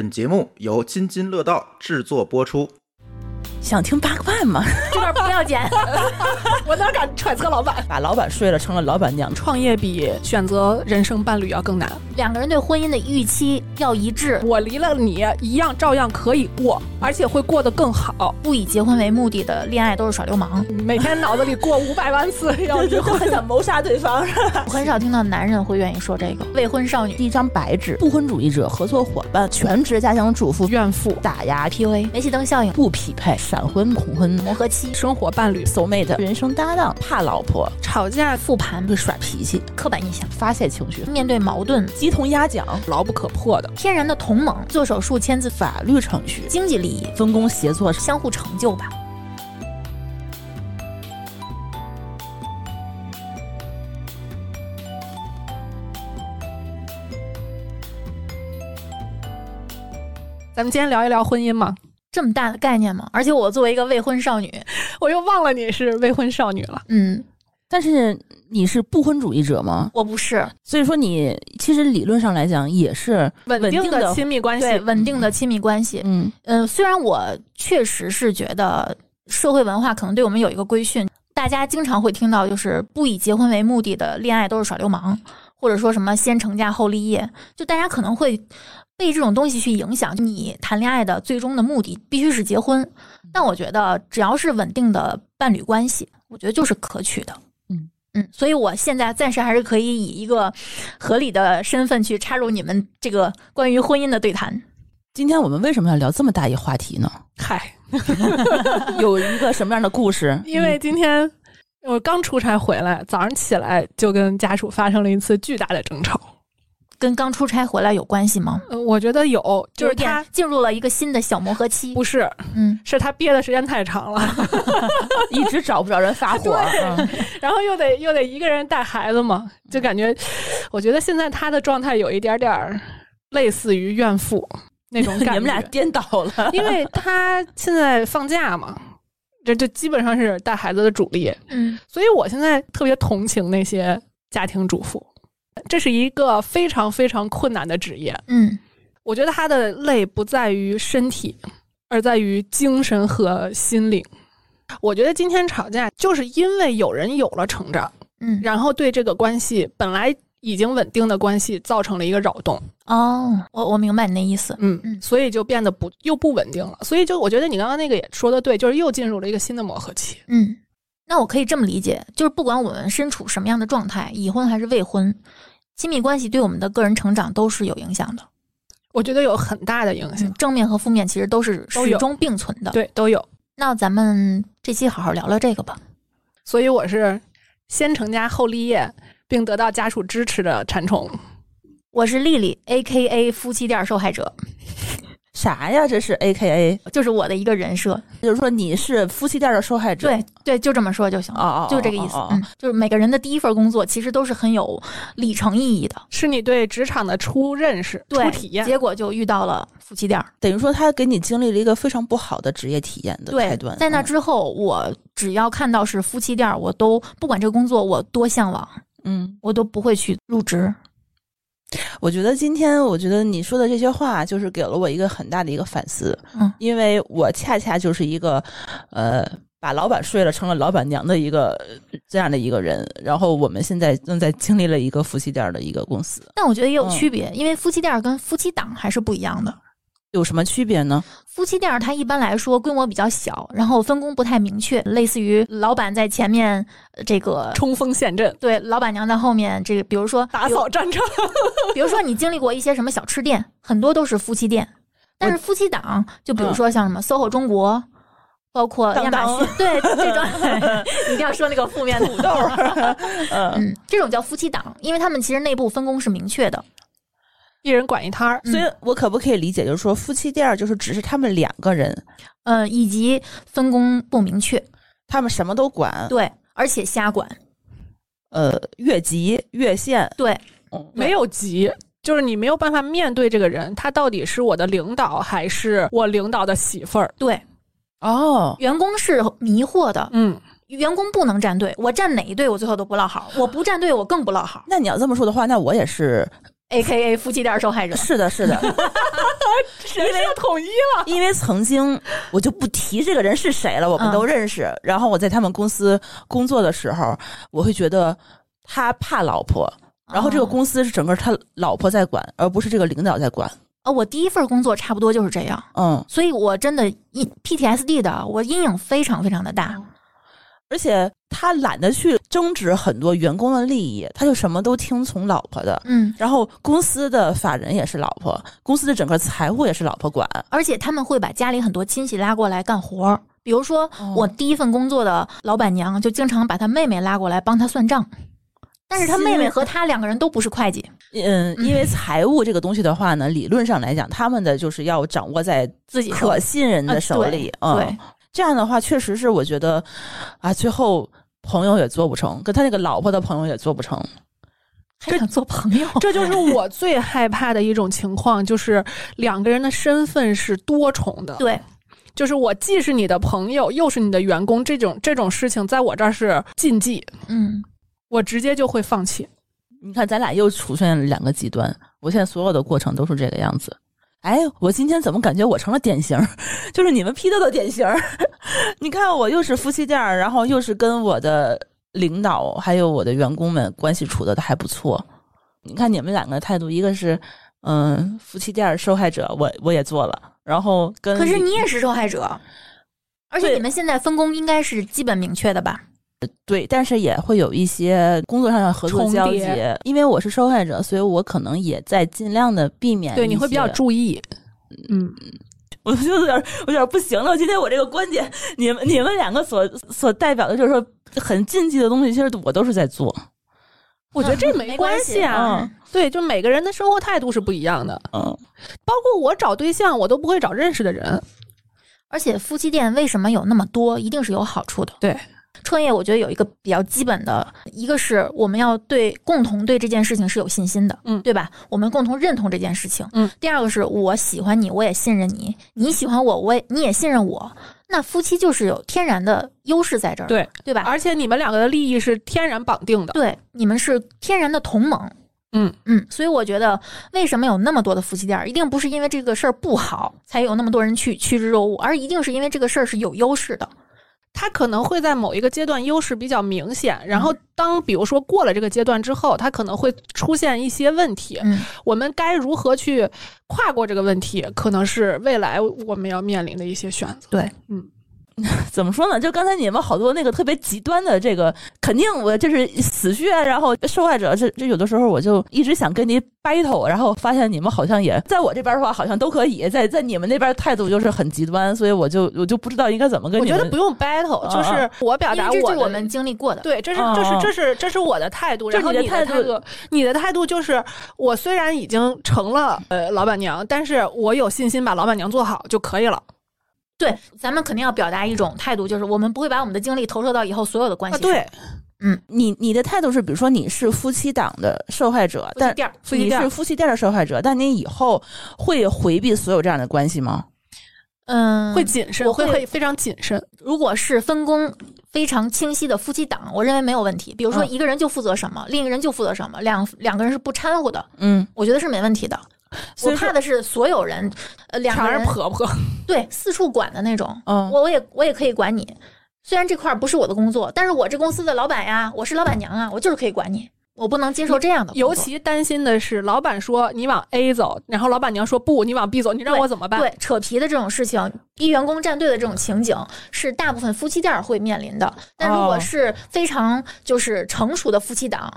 本节目由津津乐道制作播出。想听八个半吗？我哪敢揣测老板？把老板睡了，成了老板娘。创业比选择人生伴侣要更难。两个人对婚姻的预期要一致。我离了你，一样照样可以过，而且会过得更好。不以结婚为目的的恋爱都是耍流氓。每天脑子里过五百万次要离婚，想谋杀对方。我很少听到男人会愿意说这个。未婚少女，一张白纸。不婚主义者、合作伙伴、全职家庭主妇、怨妇、打压、PUA、煤气灯效应、不匹配、闪婚、恐婚、磨合期、生活伴侣、soul mate、人生搭档、怕老婆、吵架、复盘、会耍脾气、刻板印象、发泄情绪、面对矛盾、鸡同鸭讲、牢不可破的、天然的同盟、做手术签字、法律程序、经济利益、分工协作、相互成就吧。咱们今天聊一聊婚姻嘛？这么大的概念吗？而且我作为一个未婚少女，我又忘了你是未婚少女了。嗯，但是你是不婚主义者吗？我不是，所以说你其实理论上来讲也是稳定的亲密关系，对稳定的亲密关系。嗯嗯，虽然我确实是觉得社会文化可能对我们有一个规训，大家经常会听到就是不以结婚为目的的恋爱都是耍流氓，或者说什么先成家后立业，就大家可能会。被这种东西去影响，你谈恋爱的最终的目的必须是结婚。但我觉得只要是稳定的伴侣关系，我觉得就是可取的。嗯嗯，所以我现在暂时还是可以以一个合理的身份去插入你们这个关于婚姻的对谈。今天我们为什么要聊这么大一话题呢？嗨，有一个什么样的故事？因为今天我刚出差回来，早上起来就跟家属发生了一次巨大的争吵。跟刚出差回来有关系吗？呃，我觉得有，就是他进入了一个新的小磨合期。不是，嗯，是他憋的时间太长了 一直找不着人发火，然后又得又得一个人带孩子嘛，就感觉，我觉得现在他的状态有一点点类似于怨妇那种感觉。你们俩颠倒了，因为他现在放假嘛，这就基本上是带孩子的主力，嗯，所以我现在特别同情那些家庭主妇。这是一个非常非常困难的职业，嗯，我觉得他的累不在于身体，而在于精神和心灵。我觉得今天吵架就是因为有人有了成长，嗯，然后对这个关系本来已经稳定的关系造成了一个扰动。哦，我我明白你那意思，嗯嗯，所以就变得不又不稳定了。所以就我觉得你刚刚那个也说的对，就是又进入了一个新的磨合期。嗯，那我可以这么理解，就是不管我们身处什么样的状态，已婚还是未婚。亲密关系对我们的个人成长都是有影响的，我觉得有很大的影响，正面和负面其实都是始终并存的。对，都有。那咱们这期好好聊聊这个吧。所以我是先成家后立业，并得到家属支持的馋虫。我是丽丽，A K A 夫妻店受害者。啥呀？这是 A K A，就是我的一个人设，就是说你是夫妻店的受害者。对对，就这么说就行了。哦哦，就这个意思。嗯，就是每个人的第一份工作其实都是很有里程意义的，是你对职场的初认识、初体验。结果就遇到了夫妻店，等于说他给你经历了一个非常不好的职业体验的开端。在那之后，我只要看到是夫妻店，我都不管这个工作我多向往，嗯，我都不会去入职。我觉得今天，我觉得你说的这些话，就是给了我一个很大的一个反思。嗯，因为我恰恰就是一个，呃，把老板睡了，成了老板娘的一个这样的一个人。然后我们现在正在经历了一个夫妻店的一个公司。但我觉得也有区别，因为夫妻店跟夫妻档还是不一样的。有什么区别呢？夫妻店它一般来说规模比较小，然后分工不太明确，类似于老板在前面这个冲锋陷阵，对，老板娘在后面这个，比如说打扫战场。比如说你经历过一些什么小吃店，很多都是夫妻店，但是夫妻档就比如说像什么 SOHO 中国，包括亚马逊，对这种一定要说那个负面的土豆，嗯，这种叫夫妻档，因为他们其实内部分工是明确的。一人管一摊儿，所以我可不可以理解，就是说夫妻店就是只是他们两个人，呃，以及分工不明确，他们什么都管，对，而且瞎管，呃，越级越线，对，没有级，就是你没有办法面对这个人，他到底是我的领导还是我领导的媳妇儿？对，哦，员工是迷惑的，嗯。员工不能站队，我站哪一队我最后都不落好，我不站队我更不落好。那你要这么说的话，那我也是，A K A 夫妻店受害者。是的，是的，因为统一了。因为曾经我就不提这个人是谁了，我们都认识。然后我在他们公司工作的时候，我会觉得他怕老婆，然后这个公司是整个他老婆在管，而不是这个领导在管。啊，我第一份工作差不多就是这样，嗯，所以我真的阴 PTSD 的，我阴影非常非常的大。而且他懒得去争执很多员工的利益，他就什么都听从老婆的。嗯，然后公司的法人也是老婆，公司的整个财务也是老婆管。而且他们会把家里很多亲戚拉过来干活儿，比如说哦我第一份工作的老板娘就经常把她妹妹拉过来帮她算账，但是她妹妹和她两个人都不是会计，嗯，因为财务这个东西的话呢，理论上来讲，他们的就是要掌握在自己可信任的手里。嗯，对，这样的话，确实是我觉得啊，最后朋友也做不成，跟他那个老婆的朋友也做不成。还想做朋友，这就是 我最害怕的一种情况，就是两个人的身份是多重的。对，就是我既是你的朋友，又是你的员工，这种这种事情在我这儿是禁忌，嗯，我直接就会放弃。你看，咱俩又出现了两个极端。我现在所有的过程都是这个样子。哎，我今天怎么感觉我成了典型？就是你们批斗的典型。你看，我又是夫妻店儿，然后又是跟我的领导还有我的员工们关系处的还不错。你看你们两个态度，一个是嗯夫妻店受害者，我我也做了，然后跟可是你也是受害者，而且你们现在分工应该是基本明确的吧？对，但是也会有一些工作上的合作交接。因为我是受害者，所以我可能也在尽量的避免对，你会比较注意。嗯，我就有点有点不行了。今天我这个观点，你们你们两个所所代表的就是说很禁忌的东西，其实我都是在做。我觉得这没 没关系关系啊。嗯对，就每个人的生活态度是不一样的。嗯，包括我找对象，我都不会找认识的人。而且夫妻店为什么有那么多，一定是有好处的。对，创业我觉得有一个比较基本的，一个是我们要对共同对这件事情是有信心的，嗯对吧？我们共同认同这件事情，嗯。第二个是我喜欢你，我也信任你，你喜欢我，我也你也信任我，那夫妻就是有天然的优势在这儿，对，对吧？而且你们两个的利益是天然绑定的。对，你们是天然的同盟。嗯嗯，所以我觉得为什么有那么多的夫妻店儿，一定不是因为这个事儿不好才有那么多人去趋之若鹜，而一定是因为这个事儿是有优势的。他可能会在某一个阶段优势比较明显，然后当比如说过了这个阶段之后，他可能会出现一些问题。嗯，我们该如何去跨过这个问题，可能是未来我们要面临的一些选择。对，嗯，怎么说呢？就刚才你们好多那个特别极端的这个，肯定我就是死穴，然后受害者这这有的时候我就一直想跟你 battle，然后发现你们好像也在我这边的话好像都可以，在在你们那边态度就是很极端，所以我就我就不知道应该怎么跟你们。觉得不用 battle，啊就是我表达我我们经历过的。对，这是哦这是这是这是我的态度，然后你的态度态度，你的态度就是，我虽然已经成了呃老板娘，但是我有信心把老板娘做好就可以了对，咱们肯定要表达一种态度，就是我们不会把我们的精力投射到以后所有的关系啊。对，嗯，你你的态度是，比如说你是夫妻档的受害者，但夫妻店儿你夫妻店儿是夫妻店的受害者，但你以后会回避所有这样的关系吗？嗯，会谨慎，我会会会非常谨慎。如果是分工非常清晰的夫妻档，我认为没有问题。比如说嗯一个人就负责什么，另一个人就负责什么，两两个人是不掺和的，嗯，我觉得是没问题的。我怕的是所有人，呃，两个人婆婆，对四处管的那种。嗯我我也我也可以管你，虽然这块儿不是我的工作，但是我这公司的老板呀，我是老板娘啊，我就是可以管你，我不能接受这样的。尤其担心的是，老板说你往 A 走，然后老板娘说不，你往 B 走，你让我怎么办？对扯皮的这种事情，逼员工站队的这种情景，是大部分夫妻店儿会面临的。但如果哦是非常就是成熟的夫妻档，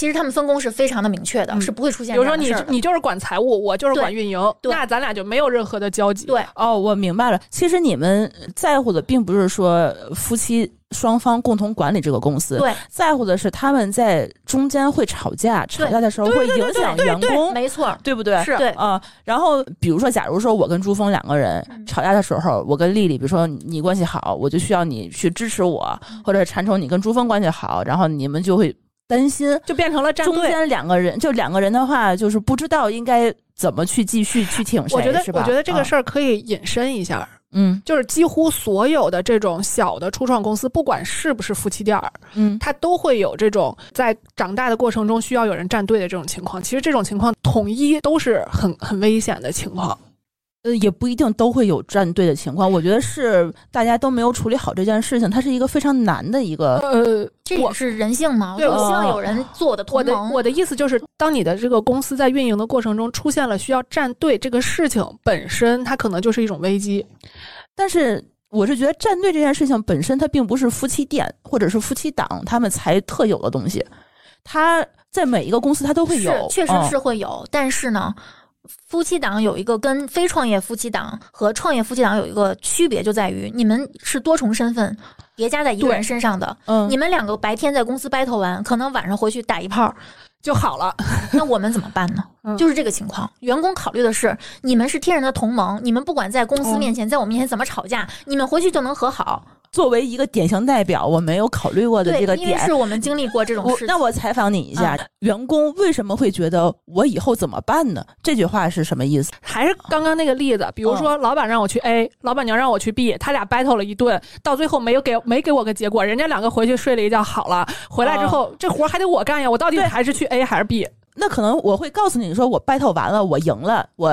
其实他们分工是非常的明确的，嗯是不会出现比如说你。你就是管财务，我就是管运营，那咱俩就没有任何的交集。对，哦，我明白了。其实你们在乎的并不是说夫妻双方共同管理这个公司，对，在乎的是他们在中间会吵架，吵架的时候会影响员工，没错，对不对？是对啊、然后比如说，假如说我跟朱峰两个人嗯吵架的时候，我跟丽丽，比如说你关系好，我就需要你去支持我，嗯或者馋宠你跟朱峰关系好，然后你们就会担心就变成了站中。间两个人，就两个人的话，就是不知道应该怎么去继续去挺谁，我觉得是吧？我觉得这个啊事儿可以引申一下，嗯就是几乎所有的这种小的初创公司，不管是不是夫妻店儿，嗯，它都会有这种在长大的过程中需要有人站队的这种情况。其实这种情况统一都是很很危险的情况。呃，也不一定都会有站队的情况。我觉得是大家都没有处理好这件事情，它是一个非常难的一个。呃，这也是人性嘛。对我希望有人做我的我的同盟。我的意思就是，当你的这个公司在运营的过程中出现了需要站队这个事情本身，它可能就是一种危机。但是我是觉得站队这件事情本身，它并不是夫妻店或者是夫妻档他们才特有的东西，它在每一个公司它都会有，确实嗯是会有，但是呢。夫妻档有一个跟非创业夫妻档和创业夫妻档有一个区别，就在于你们是多重身份叠加在一个人身上的。嗯，你们两个白天在公司 battle 完，可能晚上回去打一炮，就好了，那我们怎么办呢？嗯就是这个情况。员工考虑的是，你们是天然的同盟，你们不管在公司嗯面前，在我面前怎么吵架，你们回去就能和好。作为一个典型代表，我没有考虑过的这个，点。因为是我们经历过这种事情。那我采访你一下，嗯员工为什么会觉得我以后怎么办呢？这句话是什么意思？还是刚刚那个例子，比如说老板让我去 A，、老板娘让我去 B，他俩 battle 了一顿，到最后没有给没给我个结果，人家两个回去睡了一觉好了，回来之后、这活还得我干呀，我到底还是去 A 还是 B？那可能我会告诉你说，我 battle 完了，我赢了，我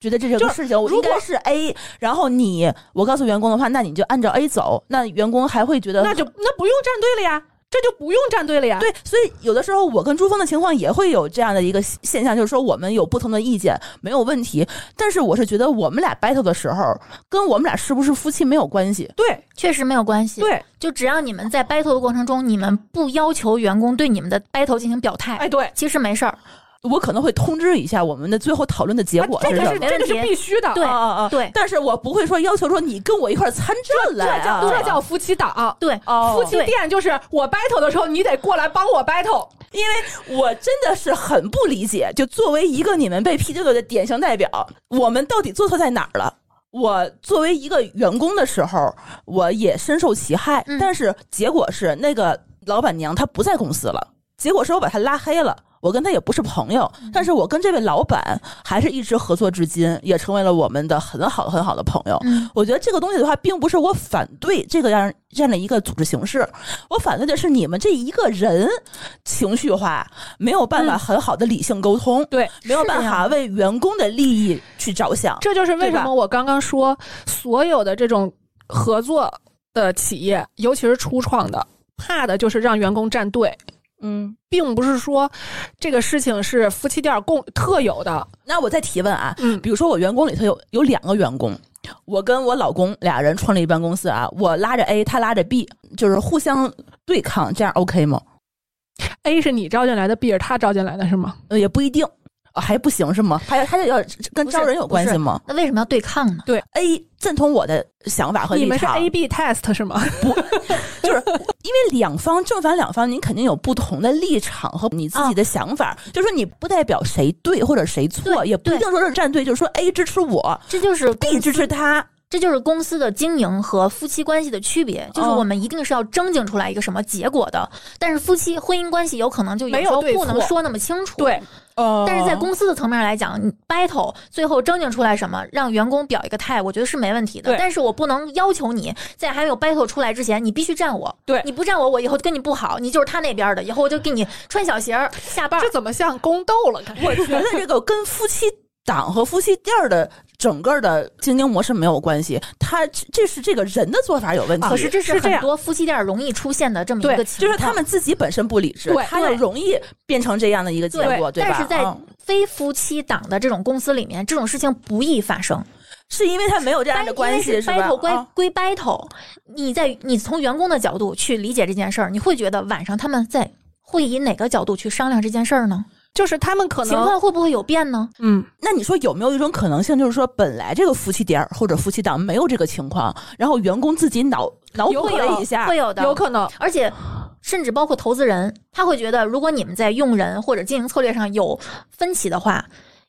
觉得这是就是个事情，我应该是 A。然后你，我告诉员工的话，那你就按照 A 走。那员工还会觉得那就那不用站队了呀，这就不用站队了呀。对，所以有的时候我跟朱峰的情况也会有这样的一个现象，就是说我们有不同的意见没有问题，但是我是觉得我们俩 battle 的时候，跟我们俩是不是夫妻没有关系。对确实没有关系。，对，就只要你们在 battle 的过程中，你们不要求员工对你们的 battle 进行表态，哎对，其实没事儿。我可能会通知一下我们的最后讨论的结果这个是什么。这个是必须的，对啊啊啊！对但是我不会说要求说你跟我一块儿参战这来啊，叫这叫夫妻档。对，哦夫妻店就是我 battle 的时候，你得过来帮我 battle。因为我真的是很不理解，就作为一个你们被批这个的典型代表，我们到底做错在哪儿了？我作为一个员工的时候，我也深受其害，嗯但是结果是那个老板娘她不在公司了，结果是我把她拉黑了。我跟他也不是朋友，但是我跟这位老板还是一直合作至今，也成为了我们的很好很好的朋友。嗯，我觉得这个东西的话，并不是我反对这个样这样的一个组织形式，我反对的是你们这一个人情绪化，没有办法嗯很好的理性沟通，对，没有办法为员工的利益去着想。这就是为什么我刚刚说，所有的这种合作的企业，尤其是初创的，怕的就是让员工站队，嗯，并不是说这个事情是夫妻店共特有的。那我再提问啊，嗯比如说我员工里头有有两个员工。我跟我老公俩人创立一办公司啊，我拉着 A，他拉着 B，就是互相对抗，这样 OK 吗？A 是你招进来的，B 是他招进来的，是吗？呃，也不一定，啊还不行是吗？还还得要跟招人有关系吗那为什么要对抗呢？对？A 赞同我的想法和立你们是场，A B test 是吗？不就是因为两方正反两方，你肯定有不同的立场和你自己的想法，就是说你不代表谁对或者谁错，也不一定说是站队，就是说 A 支持我这就是，B 支持他。这就是公司的经营和夫妻关系的区别，就是哦我们一定是要争竞出来一个什么结果的。但是夫妻婚姻关系有可能就有没有不能说那么清楚。对，呃但是在公司的层面来讲，你 battle 最后争竞出来什么，让员工表一个态，我觉得是没问题的。但是我不能要求你在还没有 battle 出来之前，你必须站我。对你不站我，我以后跟你不好，你就是他那边的，以后我就给你穿小鞋儿下绊儿这。怎么像宫斗了？我觉得这个跟夫妻档和夫妻店儿的整个的经营模式没有关系，他这这是这个人的做法有问题。可是这是很多夫妻店容易出现的这么一个情况，就是他们自己本身不理智对，他就容易变成这样的一个结果，对吧？但是在嗯非夫妻党的这种公司里面，这种事情不易发生。是因为他没有这样的关系，是吧？battle 归啊归 battle，你在你从员工的角度去理解这件事儿，你会觉得晚上他们在会以哪个角度去商量这件事儿呢？就是他们可能情况会不会有变呢？嗯，那你说有没有一种可能性，就是说本来这个夫妻店儿或者夫妻档没有这个情况，然后员工自己脑脑补了一下，会有的，有可能而且甚至包括投资人，他会觉得，如果你们在用人或者经营策略上有分歧的话，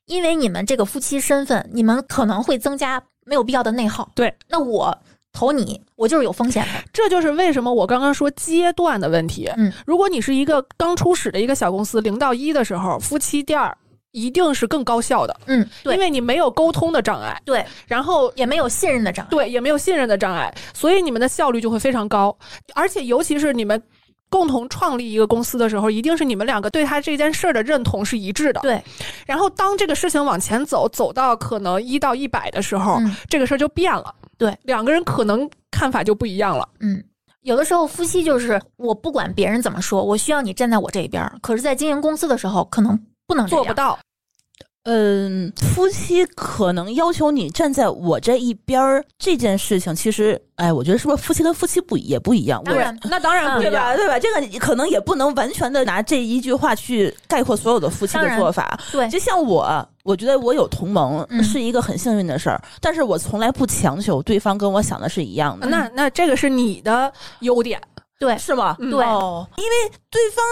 因为你们这个夫妻身份，你们可能会增加没有必要的内耗。对，那我投你，我就是有风险的。这就是为什么我刚刚说阶段的问题。嗯，如果你是一个刚初始的一个小公司，零到一的时候，夫妻店儿一定是更高效的，嗯，对因为你没有沟通的障碍，对，然后也没有信任的障碍。对也没有信任的障碍，所以你们的效率就会非常高，而且尤其是你们。共同创立一个公司的时候，一定是你们两个对他这件事儿的认同是一致的。对，然后当这个事情往前走，走到可能一到一百的时候，嗯这个事儿就变了。对，两个人可能看法就不一样了。嗯，有的时候夫妻就是我不管别人怎么说，我需要你站在我这一边。可是，在经营公司的时候，可能不能。做不到，嗯，夫妻可能要求你站在我这一边儿，这件事情其实，哎，我觉得是不是夫妻跟夫妻不也不一样？我当然，那当然不一样。对吧？对吧？这个你可能也不能完全的拿这一句话去概括所有的夫妻的做法。对，就像我，我觉得我有同盟嗯是一个很幸运的事儿，但是我从来不强求对方跟我想的是一样的，那那这个是你的优点，对，是吗？嗯对哦，因为对方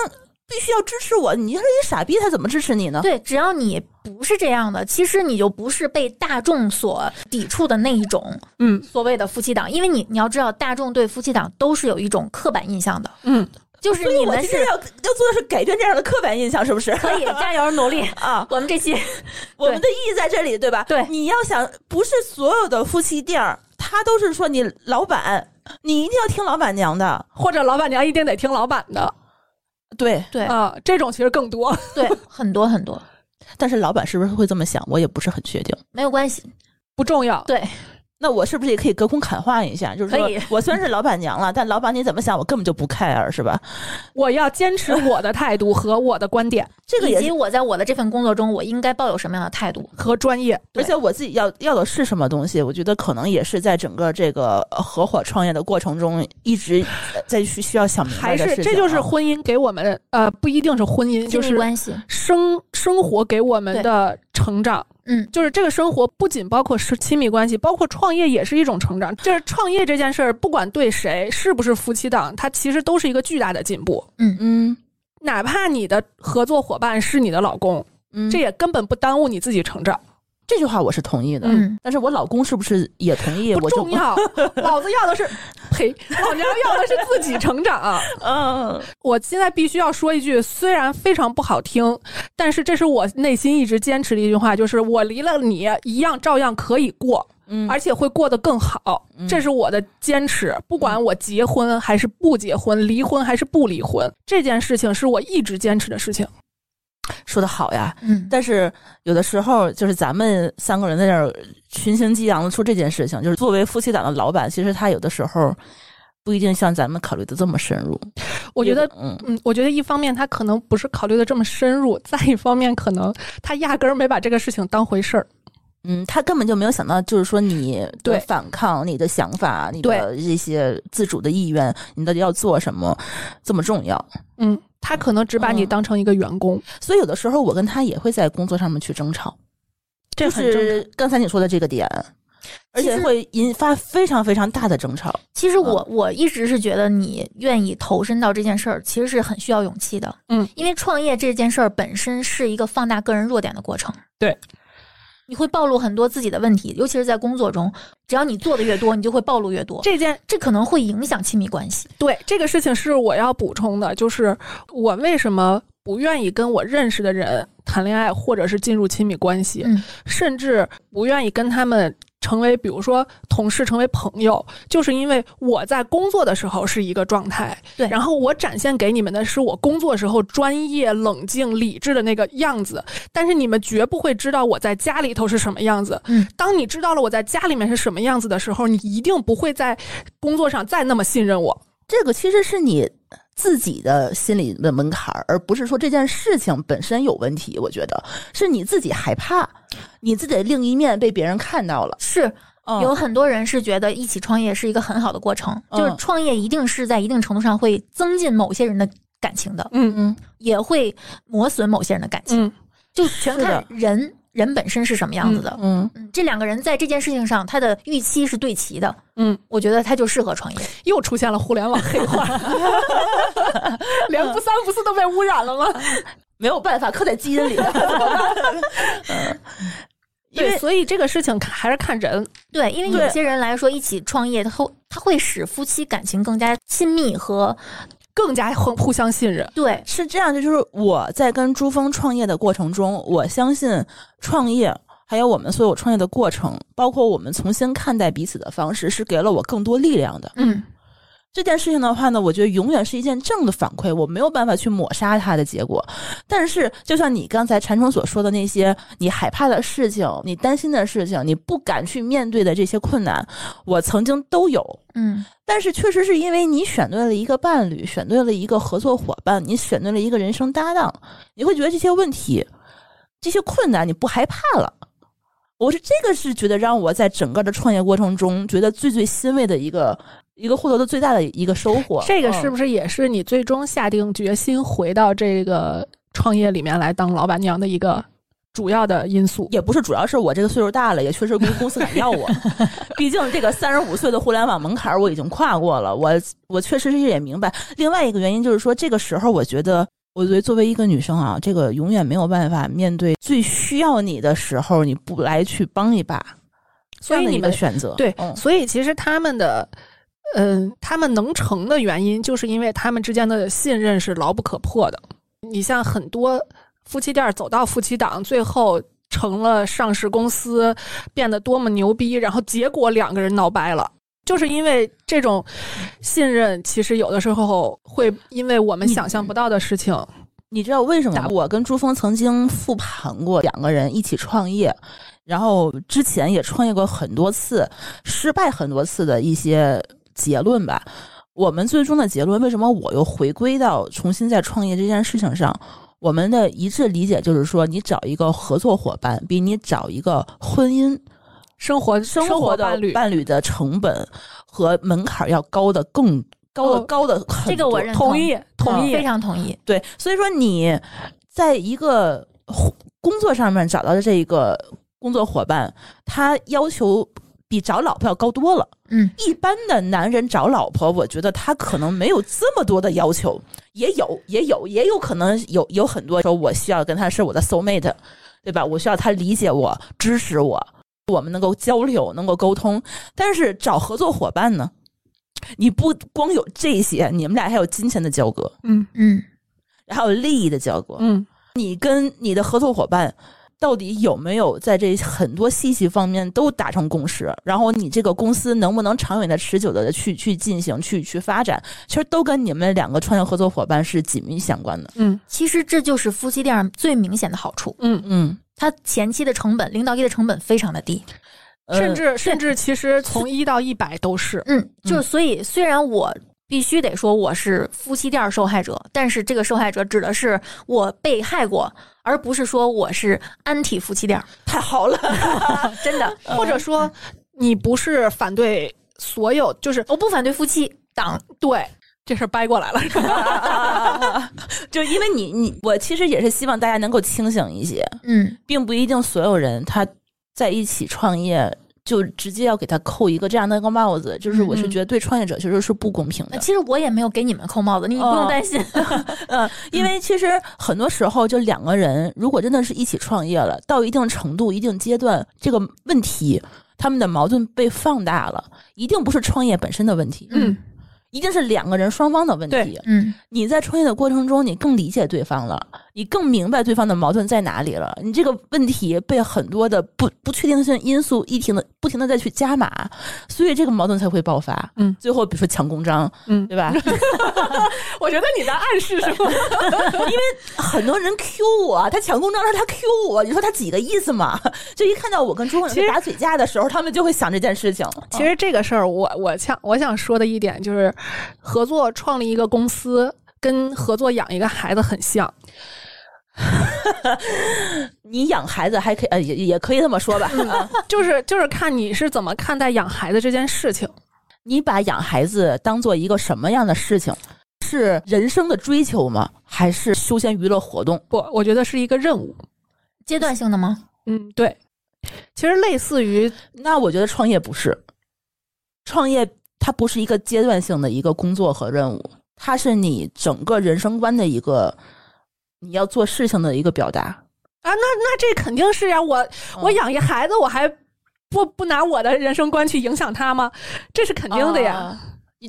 必须要支持我，你是一傻逼他怎么支持你呢？对，只要你不是这样的，其实你就不是被大众所抵触的那一种嗯所谓的夫妻档，因为你你要知道，大众对夫妻档都是有一种刻板印象的，嗯，就是你们是要要做的是改变这样的刻板印象，是不是？可以 加油努力。啊，我们这期 我们的意义在这里，对吧？对你要想，不是所有的夫妻店儿，他都是说你老板，你一定要听老板娘的。或者老板娘一定得听老板的对，对啊，这种其实更多。对 很多很多但是老板是不是会这么想，我也不是很确定。没有关系，不重要，对那我是不是也可以隔空喊话一下？就是说可以我虽然是老板娘了，但老板你怎么想，我根本就不 care，是吧？我要坚持我的态度和我的观点以这个以。及我在我的这份工作中，我应该抱有什么样的态度？和专业。而且我自己要要的是什么东西？我觉得可能也是在整个这个呃合伙创业的过程中，一直呃在需需要想明白还的事情啊。是这就是婚姻给我们呃不一定是婚姻，就是关系，生生活给我们的成长。嗯，就是这个生活不仅包括是亲密关系，包括创业也是一种成长。就是创业这件事儿，不管对谁是不是夫妻档，它其实都是一个巨大的进步。嗯嗯哪怕你的合作伙伴是你的老公，嗯，这也根本不耽误你自己成长。这句话我是同意的。嗯，但是我老公是不是也同意？不重要，老子要的是，呸，老娘要的是自己成长、啊 嗯，我现在必须要说一句，虽然非常不好听，但是这是我内心一直坚持的一句话，就是我离了你一样照样可以过，嗯而且会过得更好。这是我的坚持，不管我结婚还是不结婚，离婚还是不离婚，这件事情是我一直坚持的事情。说的好呀。嗯，但是有的时候，就是咱们三个人在这儿群情激昂的说这件事情，就是作为夫妻档的老板，其实他有的时候不一定像咱们考虑的这么深入。我觉得。嗯，嗯，我觉得一方面他可能不是考虑的这么深入，再一方面可能他压根儿没把这个事情当回事儿。嗯，他根本就没有想到，就是说你对反抗、你的想法、你的这些自主的意愿，你到底要做什么，这么重要。嗯，他可能只把你嗯当成一个员工，所以有的时候我跟他也会在工作上面去争吵，这很正常。是刚才你说的这个点，而且会引发非常非常大的争吵。其实我我一直是觉得你愿意投身到这件事儿，其实是很需要勇气的。嗯，因为创业这件事儿本身是一个放大个人弱点的过程。对，你会暴露很多自己的问题，尤其是在工作中，只要你做的越多，你就会暴露越多。这件这可能会影响亲密关系。对这个事情是我要补充的，就是我为什么不愿意跟我认识的人谈恋爱，或者是进入亲密关系，嗯甚至不愿意跟他们成为，比如说同事，成为朋友，就是因为我在工作的时候是一个状态，对然后我展现给你们的是我工作时候专业、冷静、理智的那个样子，但是你们绝不会知道我在家里头是什么样子。嗯，当你知道了我在家里面是什么样子的时候，你一定不会在工作上再那么信任我。这个其实是你自己的心理的门槛，而不是说这件事情本身有问题。我觉得是你自己害怕，你自己的另一面被别人看到了。是嗯有很多人是觉得一起创业是一个很好的过程，嗯就是创业一定是在一定程度上会增进某些人的感情的，嗯嗯也会磨损某些人的感情，嗯，就全看人人本身是什么样子的。嗯，嗯，这两个人在这件事情上，他的预期是对齐的。嗯，我觉得他就适合创业。又出现了互联网黑化，连不三不四都被污染了吗？没有办法，刻在基因里 嗯，因对，为所以这个事情看还是看人。对，因为对有些人来说，一起创业，他会他会使夫妻感情更加亲密和更加互互相信任。对，是这样的，就是我在跟珠峰创业的过程中，我相信创业。还有我们所有创业的过程，包括我们重新看待彼此的方式，是给了我更多力量的。嗯，这件事情的话呢，我觉得永远是一件正的反馈，我没有办法去抹杀它的结果。但是，就像你刚才禅冲所说的那些，你害怕的事情，你担心的事情，你不敢去面对的这些困难，我曾经都有。嗯，但是确实是因为你选对了一个伴侣，选对了一个合作伙伴，你选对了一个人生搭档，你会觉得这些问题、这些困难你不害怕了。我是这个是觉得让我在整个的创业过程中觉得最最欣慰的一个一个获得的最大的一个收获。这个是嗯不是也是你最终下定决心回到这个创业里面来当老板娘的一个主要的因素？也不是，主要是我这个岁数大了，也确实公公司敢要我。毕竟这个三十五岁的互联网门槛儿我已经跨过了，我我确实是也明白。另外一个原因就是说，这个时候我觉得，我觉得作为一个女生啊，这个永远没有办法面对最需要你的时候，你不来去帮一把，所以你们选择，对，嗯所以其实他们的，嗯、他们能成的原因，就是因为他们之间的信任是牢不可破的。你像很多夫妻店走到夫妻档，最后成了上市公司，变得多么牛逼，然后结果两个人闹掰了。就是因为这种信任，其实有的时候会因为我们想象不到的事情，你知道为什么吗？我跟朱峰曾经复盘过，两个人一起创业，然后之前也创业过很多次，失败很多次的一些结论吧。我们最终的结论，为什么我又回归到重新再创业这件事情上？我们的一致理解就是说，你找一个合作伙伴，比你找一个婚姻生活生活伴侣，伴侣的成本和门槛要高的更高的、哦高的。这个我认同意同意非常同意。对，所以说你在一个工作上面找到的这一个工作伙伴，他要求比找老婆要高多了。嗯，一般的男人找老婆，我觉得他可能没有这么多的要求，也有，也有，也有可能有有很多说我需要跟他是我的 soul mate，对吧？我需要他理解我、支持我，我们能够交流、能够沟通。但是找合作伙伴呢，你不光有这些，你们俩还有金钱的交割，嗯嗯，还有利益的交割。嗯，你跟你的合作伙伴到底有没有在这很多细细方面都达成共识？然后你这个公司能不能长远的、持久的去去进行、去去发展？其实都跟你们两个创业合作伙伴是紧密相关的。嗯其实这就是夫妻店最明显的好处，嗯，嗯，它前期的成本，零到一的成本非常的低。呃甚至甚至其实从一到一百都是，嗯，就所以虽然我必须得说我是夫妻店受害者，但是这个受害者指的是我被害过，而不是说我是安体夫妻店，太好了，真的，或者说你不是反对所有，就是我不反对夫妻党，对这事儿掰过来了 就因为你你我其实也是希望大家能够清醒一些，嗯，并不一定所有人他在一起创业。就直接要给他扣一个这样的一个帽子，就是我是觉得对创业者其实是不公平的。其实我也没有给你们扣帽子，你不用担心。嗯，因为其实很多时候，就两个人如果真的是一起创业了，到一定程度、一定阶段，这个问题他们的矛盾被放大了，一定不是创业本身的问题，嗯，一定是两个人双方的问题对。嗯，你在创业的过程中，你更理解对方了，你更明白对方的矛盾在哪里了。你这个问题被很多的不不确定性因素一停的不停的再去加码，所以这个矛盾才会爆发。嗯，最后比如说抢公章，嗯对吧？我觉得你在暗示什么？因为很多人 Q 我，他抢公章让他 Q 我，你说他几个意思嘛？就一看到我跟朱其实打嘴架的时候，他们就会想这件事情。其实这个事儿，我我想我想说的一点就是，合作创立一个公司。跟合作养一个孩子很像，你养孩子还可以，呃，也也可以这么说吧。啊 就是就是看你是怎么看待养孩子这件事情。你把养孩子当做一个什么样的事情？是人生的追求吗？还是休闲娱乐活动？不，我觉得是一个任务。阶段性的吗？嗯，对。其实类似于，那我觉得创业不是，创业它不是一个阶段性的一个工作和任务，它是你整个人生观的一个你要做事情的一个表达。啊，那那这肯定是呀、我我嗯养一孩子，我还不不拿我的人生观去影响他吗？这是肯定的呀。啊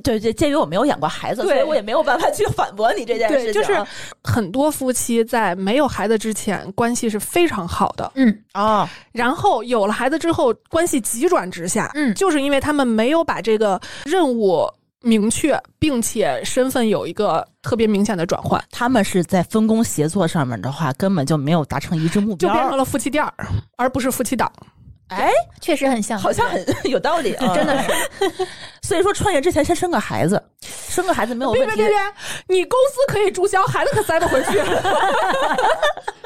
对对，鉴于我没有养过孩子，所以我也没有办法去反驳你这件事，情。就是很多夫妻在没有孩子之前关系是非常好的，嗯啊，然后有了孩子之后关系急转直下，嗯就是因为他们没有把这个任务明确，并且身份有一个特别明显的转换，他们是在分工协作上面的话，根本就没有达成一致目标，就变成了夫妻店儿，而不是夫妻档。哎，确实很像，好像很有道理，啊真的是。所以说，创业之前先生个孩子，生个孩子没有问题别别别。别，你公司可以注销，孩子可塞不回去。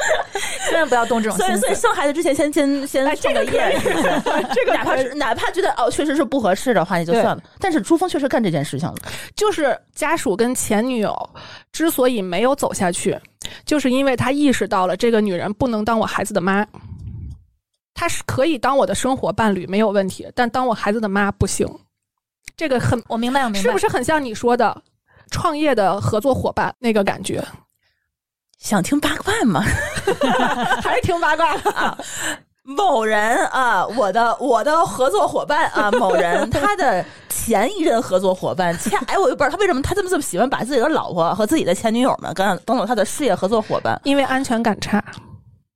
千万不要动这种所以，心思。所以生孩子之前先先先哎创个这个可以业，是不是这个哪怕是哪怕觉得哦确实是不合适的话，也就算了。但是朱峰确实干这件事情了，就是家属跟前女友之所以没有走下去，就是因为他意识到了这个女人不能当我孩子的妈，她是可以当我的生活伴侣没有问题，但当我孩子的妈不行。这个很我明白，我明白，是不是很像你说的创业的合作伙伴那个感觉？想听八卦吗？还是听八卦的啊，某人啊，我的我的合作伙伴啊，某人他的前一任合作伙伴前哎，我也不知道他为什么他这么这么喜欢把自己的老婆和自己的前女友们跟当做他的事业合作伙伴，因为安全感差，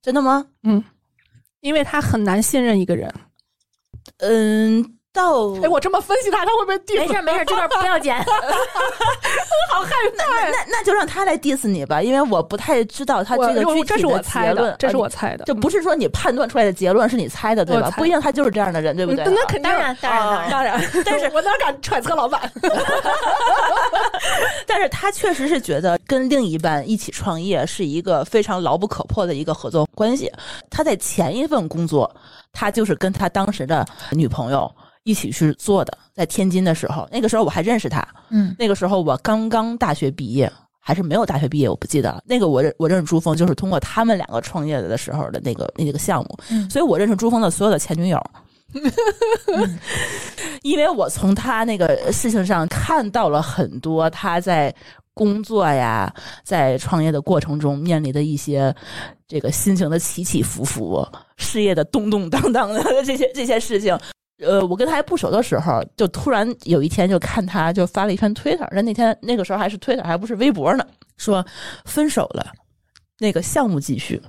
真的吗？嗯，因为他很难信任一个人。嗯，到哎，我这么分析他，他会不会 diss 没事儿没事儿，这段不要剪。好害那那那那就让他来 diss 你吧，因为我不太知道他这个具体这是我猜结论的，，这是啊我猜的。这不是说你判断出来的结论是你猜的，对吧不一定他就是这样的人，对不对？嗯那肯定当然当然当然当然，但是我哪敢揣测老板？但是他确实是觉得跟另一半一起创业是一个非常牢不可破的一个合作关系。他在前一份工作，他就是跟他当时的女朋友一起去做的，在天津的时候，那个时候我还认识他，嗯那个时候我刚刚大学毕业。还是没有大学毕业，我不记得了。那个我认我认识朱峰，就是通过他们两个创业的时候的那个那个项目，嗯所以我认识朱峰的所有的前女友。因为我从他那个事情上看到了很多他在工作呀，在创业的过程中面临的一些这个心情的起起伏伏、事业的动动荡荡的这些这些事情。呃，我跟他还不熟的时候，就突然有一天就看他就发了一篇推特，那那天那个时候还是推特，还不是微博呢，说分手了，那个项目继续。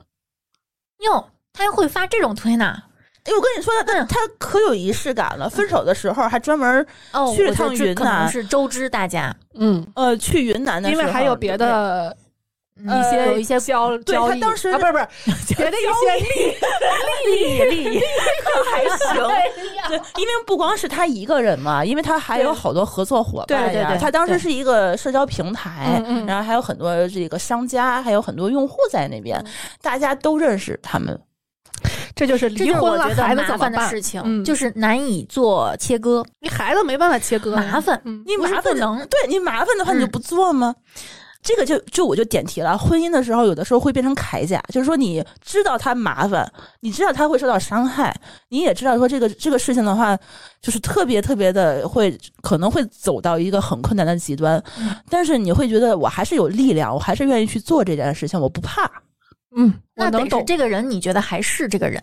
哟，他还会发这种推呢？哎，我跟你说，他他可有仪式感了。分手的时候还专门哦，去了趟云南是周知大家，嗯，呃去云南的时候因，为还有别的嗯一些有一些交对交易他当时啊，不是不是别的一些利利利利还行。对，因为不光是他一个人嘛，因为他还有对好多合作伙伴呀。对对对他当时对是一个社交平台，然后还有很多这个商家，还有很多用户在那边，大家都认识他们。这就是这离婚了，就是我觉得孩子麻烦的怎么办？事情，嗯就是难以做切割，你孩子没办法切割呀，麻烦。嗯你麻烦不能对你麻烦的话，你就嗯不做吗？这个就就我就点题了，婚姻的时候有的时候会变成铠甲，就是说你知道他麻烦，你知道他会受到伤害，你也知道说这个这个事情的话，就是特别特别的会可能会走到一个很困难的极端，嗯但是你会觉得我还是有力量，我还是愿意去做这件事情，我不怕。嗯，我那能懂，这个人，你觉得还是这个人？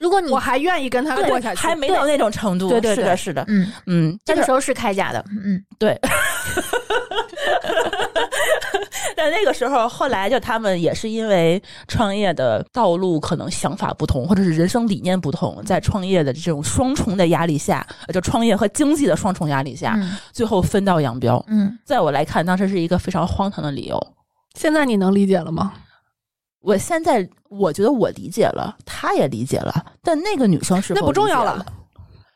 如果你我还愿意跟他过下去，还没到那种程度，对对对是的，是的，嗯，嗯，这个时候是铠甲的，嗯，对。但那个时候，后来就他们也是因为创业的道路可能想法不同，或者是人生理念不同，在创业的这种双重的压力下，呃就创业和经济的双重压力下，嗯最后分道扬镳。嗯，在我来看，当时是一个非常荒唐的理由。现在你能理解了吗？我现在我觉得我理解了，他也理解了，但那个女生是那不重要了。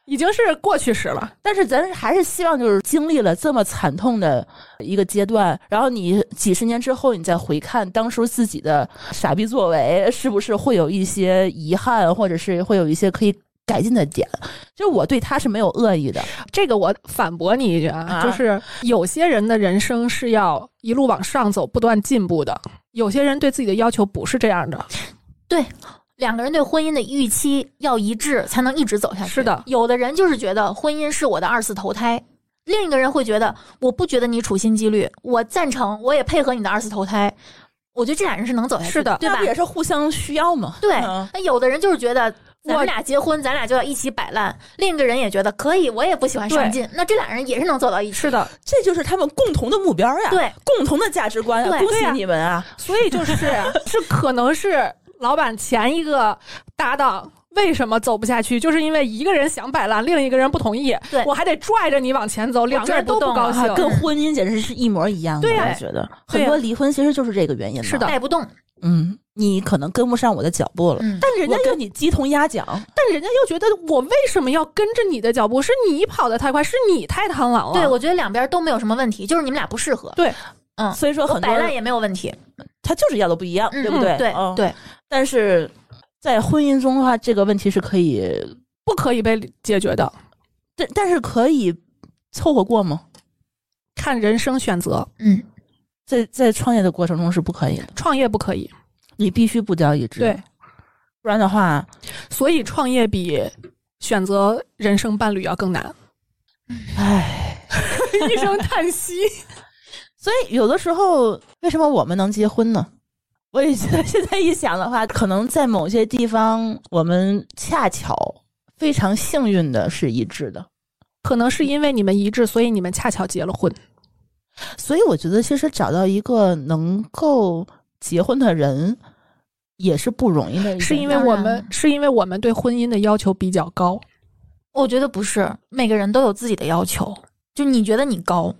已经是过去式了。但是咱还是希望，就是经历了这么惨痛的一个阶段，然后你几十年之后，你再回看当初自己的傻逼作为，是不是会有一些遗憾，或者是会有一些可以改进的点？就我对他是没有恶意的，这个我反驳你一句啊，啊就是有些人的人生是要一路往上走，不断进步的；有些人对自己的要求不是这样的。对。两个人对婚姻的预期要一致，才能一直走下去。是的有的人就是觉得婚姻是我的二次投胎，另一个人会觉得我不觉得你处心积虑，我赞成，我也配合你的二次投胎。我觉得这俩人是能走下去是的对吧？也是互相需要嘛？对，嗯那有的人就是觉得咱们俩结婚，咱俩就要一起摆烂。另一个人也觉得可以，我也不喜欢上进，那这俩人也是能走到一起。是的，这就是他们共同的目标呀，对，共同的价值观呀，恭喜你们啊！所以就是 是可能是老板前一个搭档。为什么走不下去？就是因为一个人想摆烂，另一个人不同意，我还得拽着你往前走，两个人都不高兴。跟婚姻简直是一模一样的，对呀我觉得很多离婚其实就是这个原因。是的带不动，嗯，你可能跟不上我的脚步了，嗯，但人家跟你鸡同鸭讲，但人家又觉得我为什么要跟着你的脚步？是你跑得太快，是你太贪婪了。对，我觉得两边都没有什么问题，就是你们俩不适合。对，嗯，所以说很多人摆烂也没有问题，他就是要的不一样，嗯对不对？对嗯。对，但是在婚姻中的话，这个问题是可以，不可以被解决的，但但是可以凑合过吗？看人生选择。嗯，在在创业的过程中是不可以的，创业不可以，你必须步调一致，对，，不然的话，所以创业比选择人生伴侣要更难。唉。一声叹息。所以有的时候，为什么我们能结婚呢？我也觉得现在一想的话，可能在某些地方，我们恰巧非常幸运的是一致的。可能是因为你们一致，所以你们恰巧结了婚。所以我觉得，其实找到一个能够结婚的人，也是不容易的。是因为我们是因为我们对婚姻的要求比较高。我觉得不是，每个人都有自己的要求。就你觉得你高，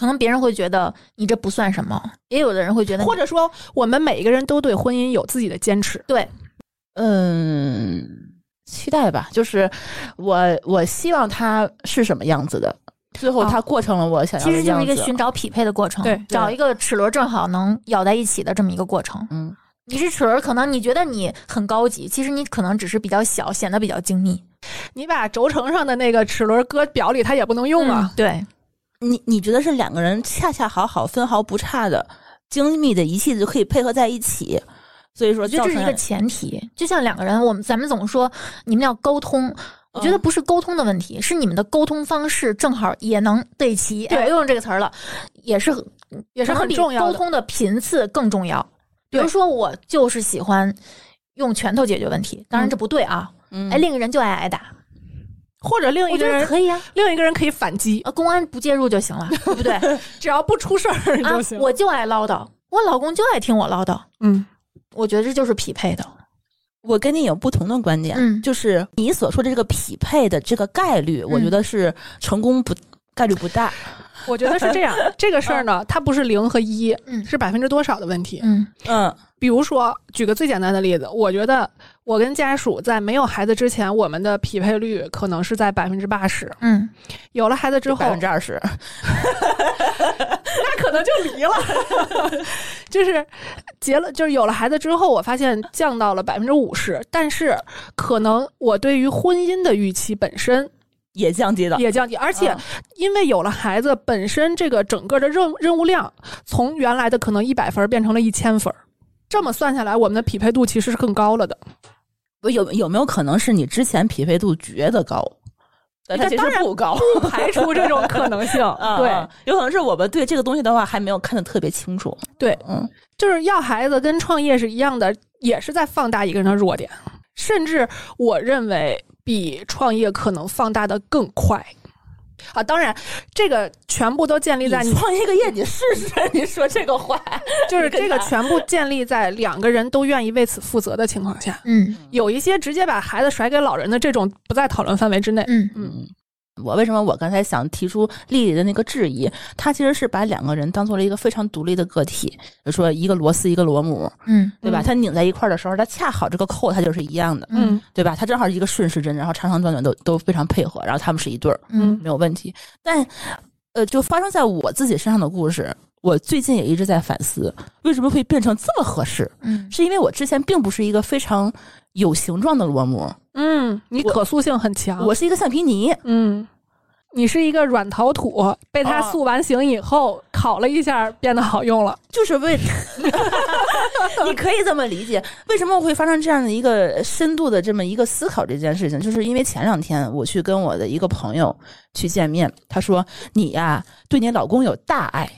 可能别人会觉得你这不算什么，也有的人会觉得或者说，我们每一个人都对婚姻有自己的坚持。对，嗯，期待吧，就是我我希望他是什么样子的，最后它过成了我想要的其实就。是一个寻找匹配的过程，对找一个齿轮正好能咬在一起的这么一个过程。嗯，你是齿轮，可能你觉得你很高级，其实你可能只是比较小，显得比较精密。你把轴承上的那个齿轮搁表里，它也不能用啊。嗯对，你你觉得是两个人恰恰好好、分毫不差的、精密的仪器就可以配合在一起，所以说我觉得这是一个前提。就像两个人，我们咱们总说你们要沟通。我觉得嗯不是沟通的问题，是你们的沟通方式正好也能对齐。对哎，又用这个词儿了，也是也是很重要的沟通的频次更重要。比如说，我就是喜欢用拳头解决问题，当然这不对啊。嗯哎，另一个人就爱挨打，或者另一个人，可以啊。另一个人可以反击，啊，公安不介入就行了，对不对？只要不出事儿啊就行。，我就爱唠叨，我老公就爱听我唠叨，嗯，我觉得这就是匹配的。我跟你有不同的观点，嗯就是你所说的这个匹配的这个概率，我觉得是成功不概率不大。我觉得是这样。这个事儿呢，它不是零和一，嗯是百分之多少的问题。嗯嗯比如说，举个最简单的例子，我觉得我跟家属在没有孩子之前，我们的匹配率可能是在百分之八十。嗯，有了孩子之后，百分之二十，那可能就离了。就是结了，就是有了孩子之后，我发现降到了百分之五十，但是可能我对于婚姻的预期本身也降低了。也降低，而且嗯因为有了孩子，本身这个整个的任任务量从原来的可能一百分变成了一千分。这么算下来，我们的匹配度其实是更高了的。有有没有可能是你之前匹配度觉得高，但它其实不高？不排除这种可能性。啊，对啊，有可能是我们对这个东西的话还没有看得特别清楚。对，嗯，就是要孩子跟创业是一样的，也是在放大一个人的弱点，甚至我认为比创业可能放大的更快。啊，当然，这个全部都建立在你你创业个业，你试试。你说这个话，就是这个全部建立在两个人都愿意为此负责的情况下。嗯有一些直接把孩子甩给老人的这种不在讨论范围之内。嗯嗯，我为什么我刚才想提出丽丽的那个质疑？她其实是把两个人当做了一个非常独立的个体，比如说一个螺丝一个螺母，嗯对吧？嗯它拧在一块儿的时候，它恰好这个扣它就是一样的，嗯对吧？它正好是一个顺时针，然后长长短短都都非常配合，然后他们是一对儿，嗯没有问题。但呃，就发生在我自己身上的故事，我最近也一直在反思，为什么会变成这么合适？嗯是因为我之前并不是一个非常有形状的螺母，嗯，你可塑性很强。我是一个橡皮泥。嗯，你是一个软陶土，被它哦塑完形以后、烤了一下，变得好用了。就是为 你可以这么理解。为什么我会发生这样的一个深度的这么一个思考这件事情？就是因为前两天我去跟我的一个朋友去见面，他说：“你呀，对你老公有大爱。”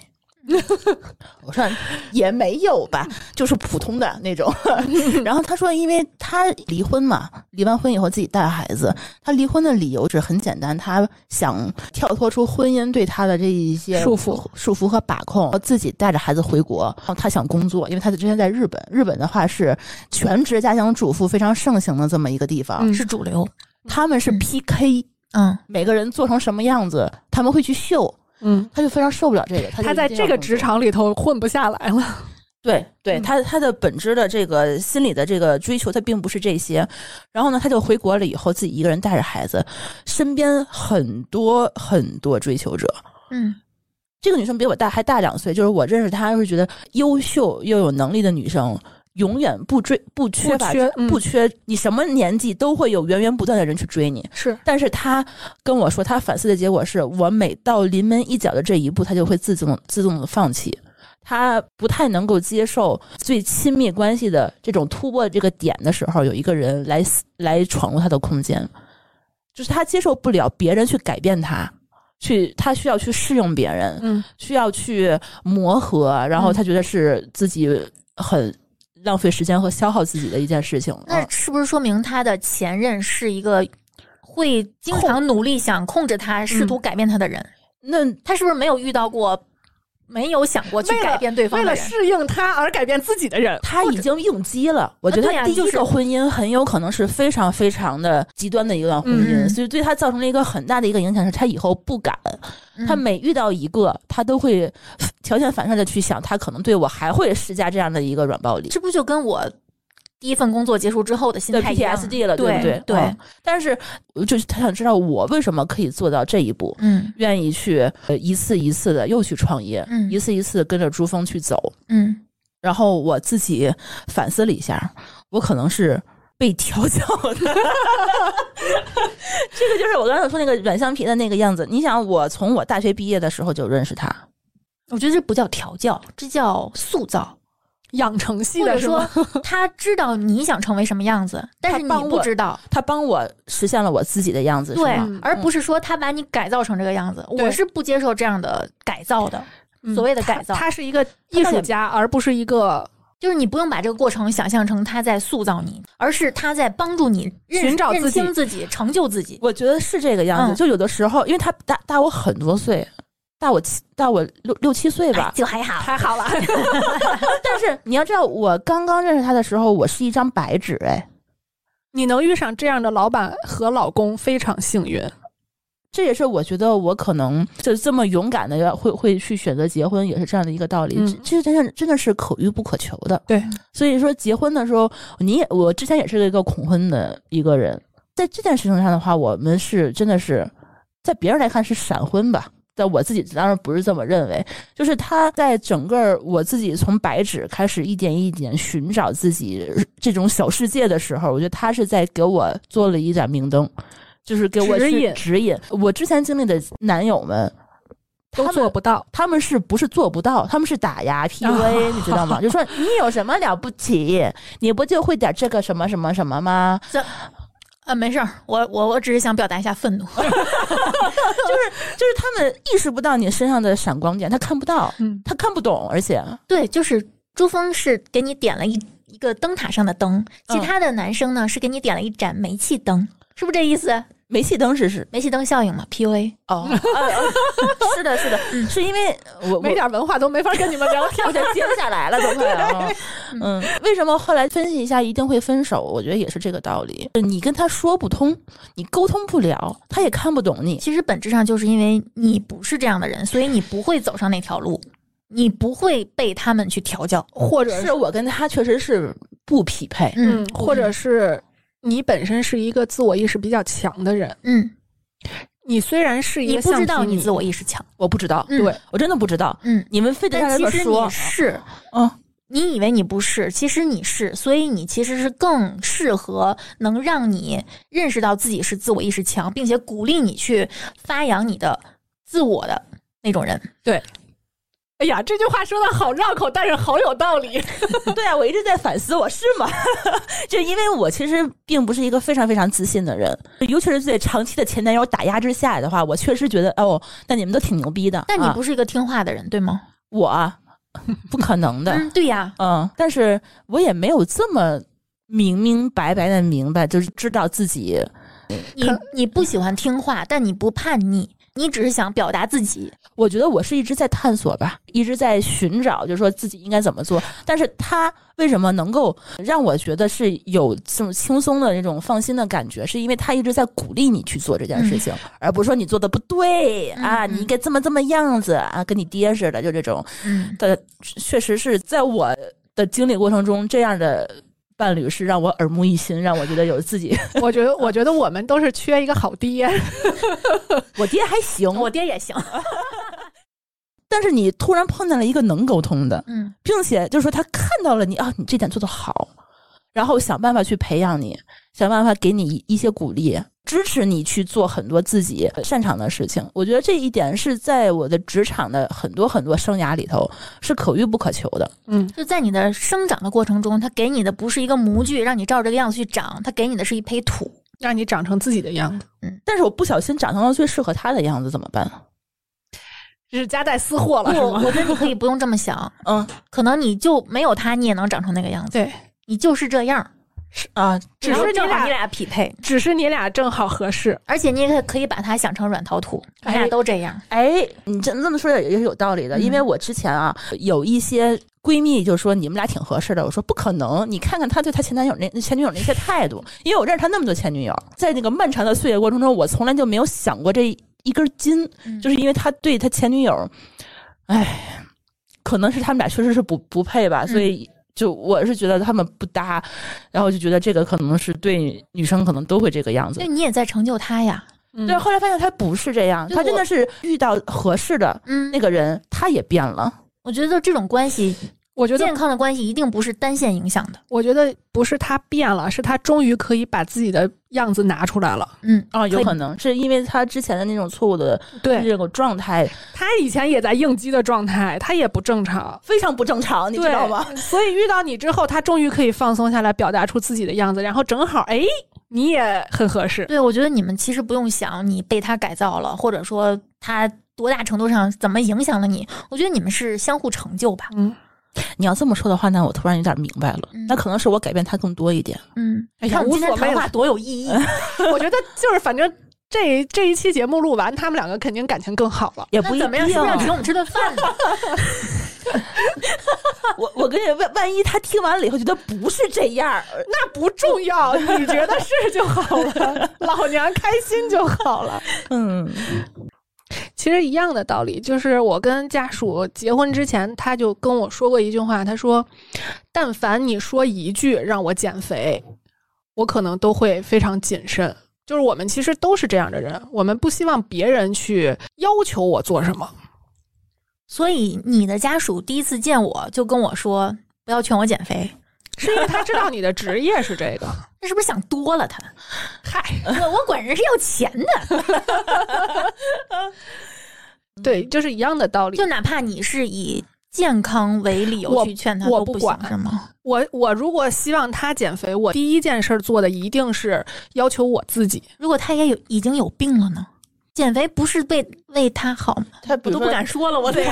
我说也没有吧，就是普通的那种。然后他说，因为他离婚嘛，离完婚以后自己带孩子，他离婚的理由是很简单，他想跳脱出婚姻对他的这一些束缚、束缚和把控，自己带着孩子回国。然后他想工作，因为他之前在日本，日本的话是全职家庭主妇非常盛行的这么一个地方，嗯是主流。他们是嗯 PK，、嗯，每个人做成什么样子，他们会去秀。嗯，他就非常受不了这个，他他在这个职场里头混不下来了。对对，嗯他他的本质的这个心理的这个追求，他并不是这些。然后呢，他就回国了以后，自己一个人带着孩子，身边很多很多追求者。嗯，这个女生比我大还大两岁，就是我认识她，是觉得优秀又有能力的女生，永远不追不缺乏不缺嗯。不缺，你什么年纪都会有源源不断的人去追你。是，但是他跟我说，他反思的结果是我每到临门一脚的这一步，他就会自动自动的放弃。他不太能够接受最亲密关系的这种突破这个点的时候，有一个人来来闯入他的空间，就是他接受不了别人去改变他，去他需要去适应别人，嗯。需要去磨合，然后他觉得是自己很浪费时间和消耗自己的一件事情。嗯那是不是说明他的前任是一个会经常努力想控制他、试图改变他的人？那他是不是没有遇到过没有想过去改变对方为了？适应他而改变自己的人，他已经应激了，我觉得他第一个婚姻很有可能是非常非常的极端的一段婚姻，嗯所以对他造成了一个很大的一个影响，是他以后不敢，嗯他每遇到一个，他都会条件反射的去想，他可能对我还会施加这样的一个软暴力。这不就跟我第一份工作结束之后的心对态 PTSD 了，对不对？对嗯但是就是他想知道我为什么可以做到这一步，嗯愿意去呃一次一次的又去创业，嗯一次一次跟着珠峰去走。嗯然后我自己反思了一下，我可能是被调教的。这个就是我刚才说那个软橡皮的那个样子。你想，我从我大学毕业的时候就认识他，我觉得这不叫调教，这叫塑造，养成系或者说？他知道你想成为什么样子，但是你不知道。他帮我实现了我自己的样子，对？嗯，而不是说他把你改造成这个样子，我是不接受这样的改造的。嗯所谓的改造他他是一个艺术家，而不是一个就是你不用把这个过程想象成他在塑造你，而是他在帮助你认认寻找自己清自己，成就自己。我觉得是这个样子。嗯就有的时候，因为他大大我很多岁，大我七大我六六七岁吧哎，就还好，还好了。但是你要知道，我刚刚认识他的时候，我是一张白纸，哎，你能遇上这样的老板和老公，非常幸运。这也是我觉得我可能就这么勇敢的要会会去选择结婚，也是这样的一个道理。嗯这这真的真的是可遇不可求的。对，所以说结婚的时候，你也我之前也是一个恐婚的一个人，在这件事情上的话，我们是真的是在别人来看是闪婚吧。但我自己当然不是这么认为，就是他在整个我自己从白纸开始一点一点寻找自己这种小世界的时候，我觉得他是在给我做了一盏明灯，就是给我指引指引。我之前经历的男友们都他们做不到，他们是不是做不到？他们是打压 PUA，你知道吗？就说你有什么了不起？你不就会点这个什么什么什么吗？啊，没事儿，我我我只是想表达一下愤怒。就是就是他们意识不到你身上的闪光点，他看不到，嗯，他看不懂，而且对，就是珠峰是给你点了一一个灯塔上的灯，其他的男生呢是给你点了一盏煤气灯，是不是这意思？煤气灯是是煤气灯效应嘛，PUA。哦，啊啊是的，是的，是因为我我没点文化都没法跟你们聊天我。就接不下来了，都快啊！嗯，为什么后来分析一下一定会分手？我觉得也是这个道理。你跟他说不通，你沟通不了，他也看不懂你。其实本质上就是因为你不是这样的人，所以你不会走上那条路，你不会被他们去调教。或者是我跟他确实是不匹配。嗯，或者是你本身是一个自我意识比较强的人，嗯，你虽然是一个你个不知道你自我意识强。我不知道，嗯对我真的不知道。嗯，你们非得让但其实人说你，是，嗯，你以为你不是，其实你是，所以你其实是更适合能让你认识到自己是自我意识强，并且鼓励你去发扬你的自我的那种人。哎呀，这句话说的好绕口，但是好有道理。对啊，我一直在反思，我是吗？就因为我其实并不是一个非常非常自信的人，尤其是在长期的前男友打压之下的话，我确实觉得哦，那你们都挺牛逼的。但你啊不是一个听话的人，对吗？我啊 不可能的，嗯，对呀，嗯，但是我也没有这么明明白白的明白，就是知道自己你你不喜欢听话，但你不叛逆，你只是想表达自己。我觉得我是一直在探索吧，一直在寻找，就是说自己应该怎么做。但是他为什么能够让我觉得是有这种轻松的那种放心的感觉，是因为他一直在鼓励你去做这件事情，而不是说你做的不对啊，嗯你应该这么这么样子啊，跟你爹似的，就这种嗯，的，确实是在我的经历过程中，这样的伴侣是让我耳目一新，让我觉得有自己。我觉得，我觉得我们都是缺一个好爹。我爹还行，我爹也行。但是你突然碰见了一个能沟通的，嗯并且就是说他看到了你啊，你这点做的好，然后想办法去培养你，想办法给你一一些鼓励，支持你去做很多自己擅长的事情。我觉得这一点是在我的职场的很多很多生涯里头是可遇不可求的。嗯，就在你的生长的过程中，他给你的不是一个模具，让你照这个样子去长，他给你的是一坯土。让你长成自己的样子，嗯但是我不小心长成了最适合他的样子，怎么办？这是夹带私货了，是不，吗？我觉得你可以不用这么想，嗯可能你就没有他，你也能长成那个样子。对，你就是这样，啊，只是你俩你俩匹配，只是你俩正好合适。而且你也可以把它想成软陶土，你俩哎都这样。哎，你这这么说也是有道理的，因为嗯我之前啊有一些闺蜜就说你们俩挺合适的，我说不可能，你看看她对她前男友那前女友那些态度，因为我认识她那么多前女友，在那个漫长的岁月过程中，我从来就没有想过这一根筋，嗯就是因为他对他前女友，哎，可能是他们俩确实是不不配吧，所以。就我是觉得他们不搭，然后就觉得这个可能是对女生可能都会这个样子那，。你也在成就他呀。嗯对，后来发现他不是这样，他真的是遇到合适的嗯，那个人，他也变了。我觉得这种关系，我觉得健康的关系一定不是单线影响的。我觉得不是他变了，是他终于可以把自己的样子拿出来了。嗯，啊，有可能是因为他之前的那种错误的对这个状态他以前也在应激的状态，他也不正常，非常不正常，你知道吗？？所以遇到你之后，他终于可以放松下来，表达出自己的样子，然后正好哎，你也很合适。对，我觉得你们其实不用想你被他改造了，或者说他多大程度上怎么影响了你。我觉得你们是相互成就吧。嗯，你要这么说的话，那我突然有点明白了嗯，那可能是我改变他更多一点。嗯，哎呀无所谓话多有意义。我觉得就是反正这这一期节目录完，他们两个肯定感情更好了。也不怎么样？是不是要请。我们吃顿饭呢？我我跟你万万一他听完了以后觉得不是这样，那不重要，你觉得是就好了，老娘开心就好了。嗯其实一样的道理，就是我跟家属结婚之前，他就跟我说过一句话，他说：“但凡你说一句让我减肥，我可能都会非常谨慎。”就是我们其实都是这样的人，我们不希望别人去要求我做什么。所以你的家属第一次见我就跟我说不要劝我减肥，是因为他知道你的职业是这个，那是不是想多了他？嗨，我 我管人是要钱的，对，就是一样的道理。就哪怕你是以健康为理由去劝他，都不我不管行是吗？我我如果希望他减肥，我第一件事做的一定是要求我自己。如果他也有已经有病了呢？减肥不是为为他好吗？他我都不敢说了，我得。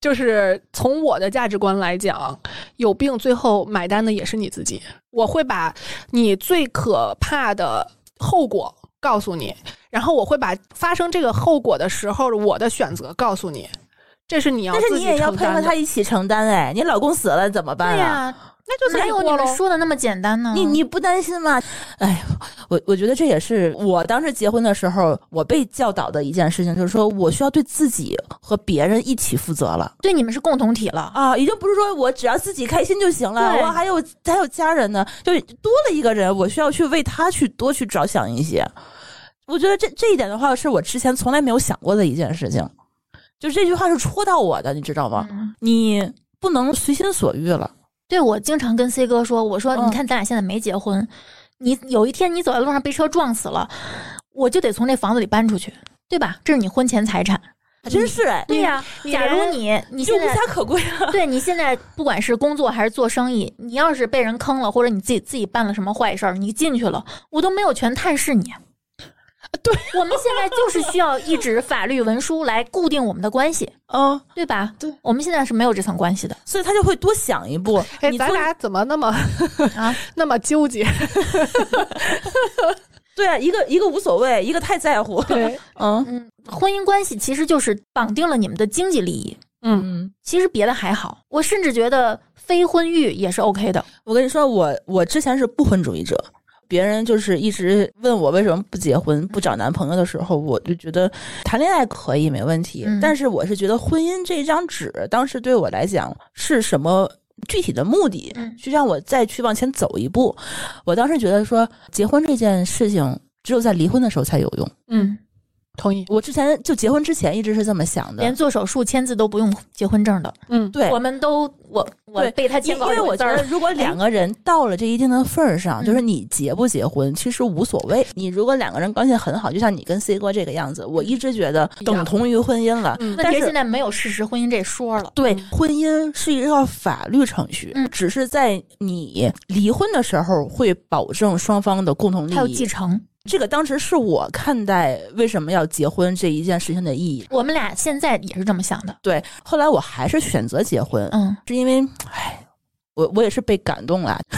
就是从我的价值观来讲，有病最后买单的也是你自己。我会把你最可怕的后果告诉你，然后我会把发生这个后果的时候我的选择告诉你，这是你要但是你也要配合他一起承担哎，你老公死了怎么办啊？对呀、那就自哪有你们。说的那么简单呢？你你不担心吗？哎，我我觉得这也是我当时结婚的时候，我被教导的一件事情，就是说我需要对自己和别人一起负责了对你们是共同体了。啊，已经不是说我只要自己开心就行了，我还有还有家人呢，就多了一个人，我需要去为他去多去着想一些。我觉得这这一点的话，是我之前从来没有想过的一件事情，就这句话是戳到我的，你知道吗？嗯，你不能随心所欲了。对我经常跟 C 哥说，我说嗯你看咱俩现在没结婚，你有一天你走在路上被车撞死了，我就得从这房子里搬出去，对吧？这是你婚前财产。还真是哎，对呀、你假如你你现在就无家可归了。对你现在不管是工作还是做生意，你要是被人坑了，或者你自己自己办了什么坏事儿，你进去了，我都没有权探视你。对，我们现在就是需要一纸法律文书来固定我们的关系，嗯，对吧？对，我们现在是没有这层关系的所以他就会多想一步。哎，你咱俩怎么那么啊。那么纠结？对啊，一个一个无所谓，一个太在乎。对，嗯嗯，婚姻关系其实就是绑定了你们的经济利益，嗯，嗯，其实别的还好。我甚至觉得非婚育也是 OK 的。我跟你说，我我之前是不婚主义者。别人就是一直问我为什么不结婚、不找男朋友的时候，我就觉得谈恋爱可以没问题，嗯但是我是觉得婚姻这张纸，当时对我来讲是什么具体的目的，嗯去让我再去往前走一步。我当时觉得说，结婚这件事情只有在离婚的时候才有用。嗯，同意。我之前就结婚之前一直是这么想的连，做手术签字都不用结婚证的，嗯，对我们都我我被他因签过因为我觉得。如果两个人到了这一定的份儿上，嗯就是你结不结婚，其实无所谓。你如果两个人关系很好，就像你跟 C 哥这个样子，我一直觉得等同于婚姻了。嗯但是现在没有事实婚姻这说了。对嗯，婚姻是一个法律程序，嗯只是在你离婚的时候会保证双方的共同利益还有继益。承，这个当时是我看待为什么要结婚这一件事情的意义。我们俩现在也是这么想的。对，后来我还是选择结婚，嗯，是因为，唉，我我也是被感动了。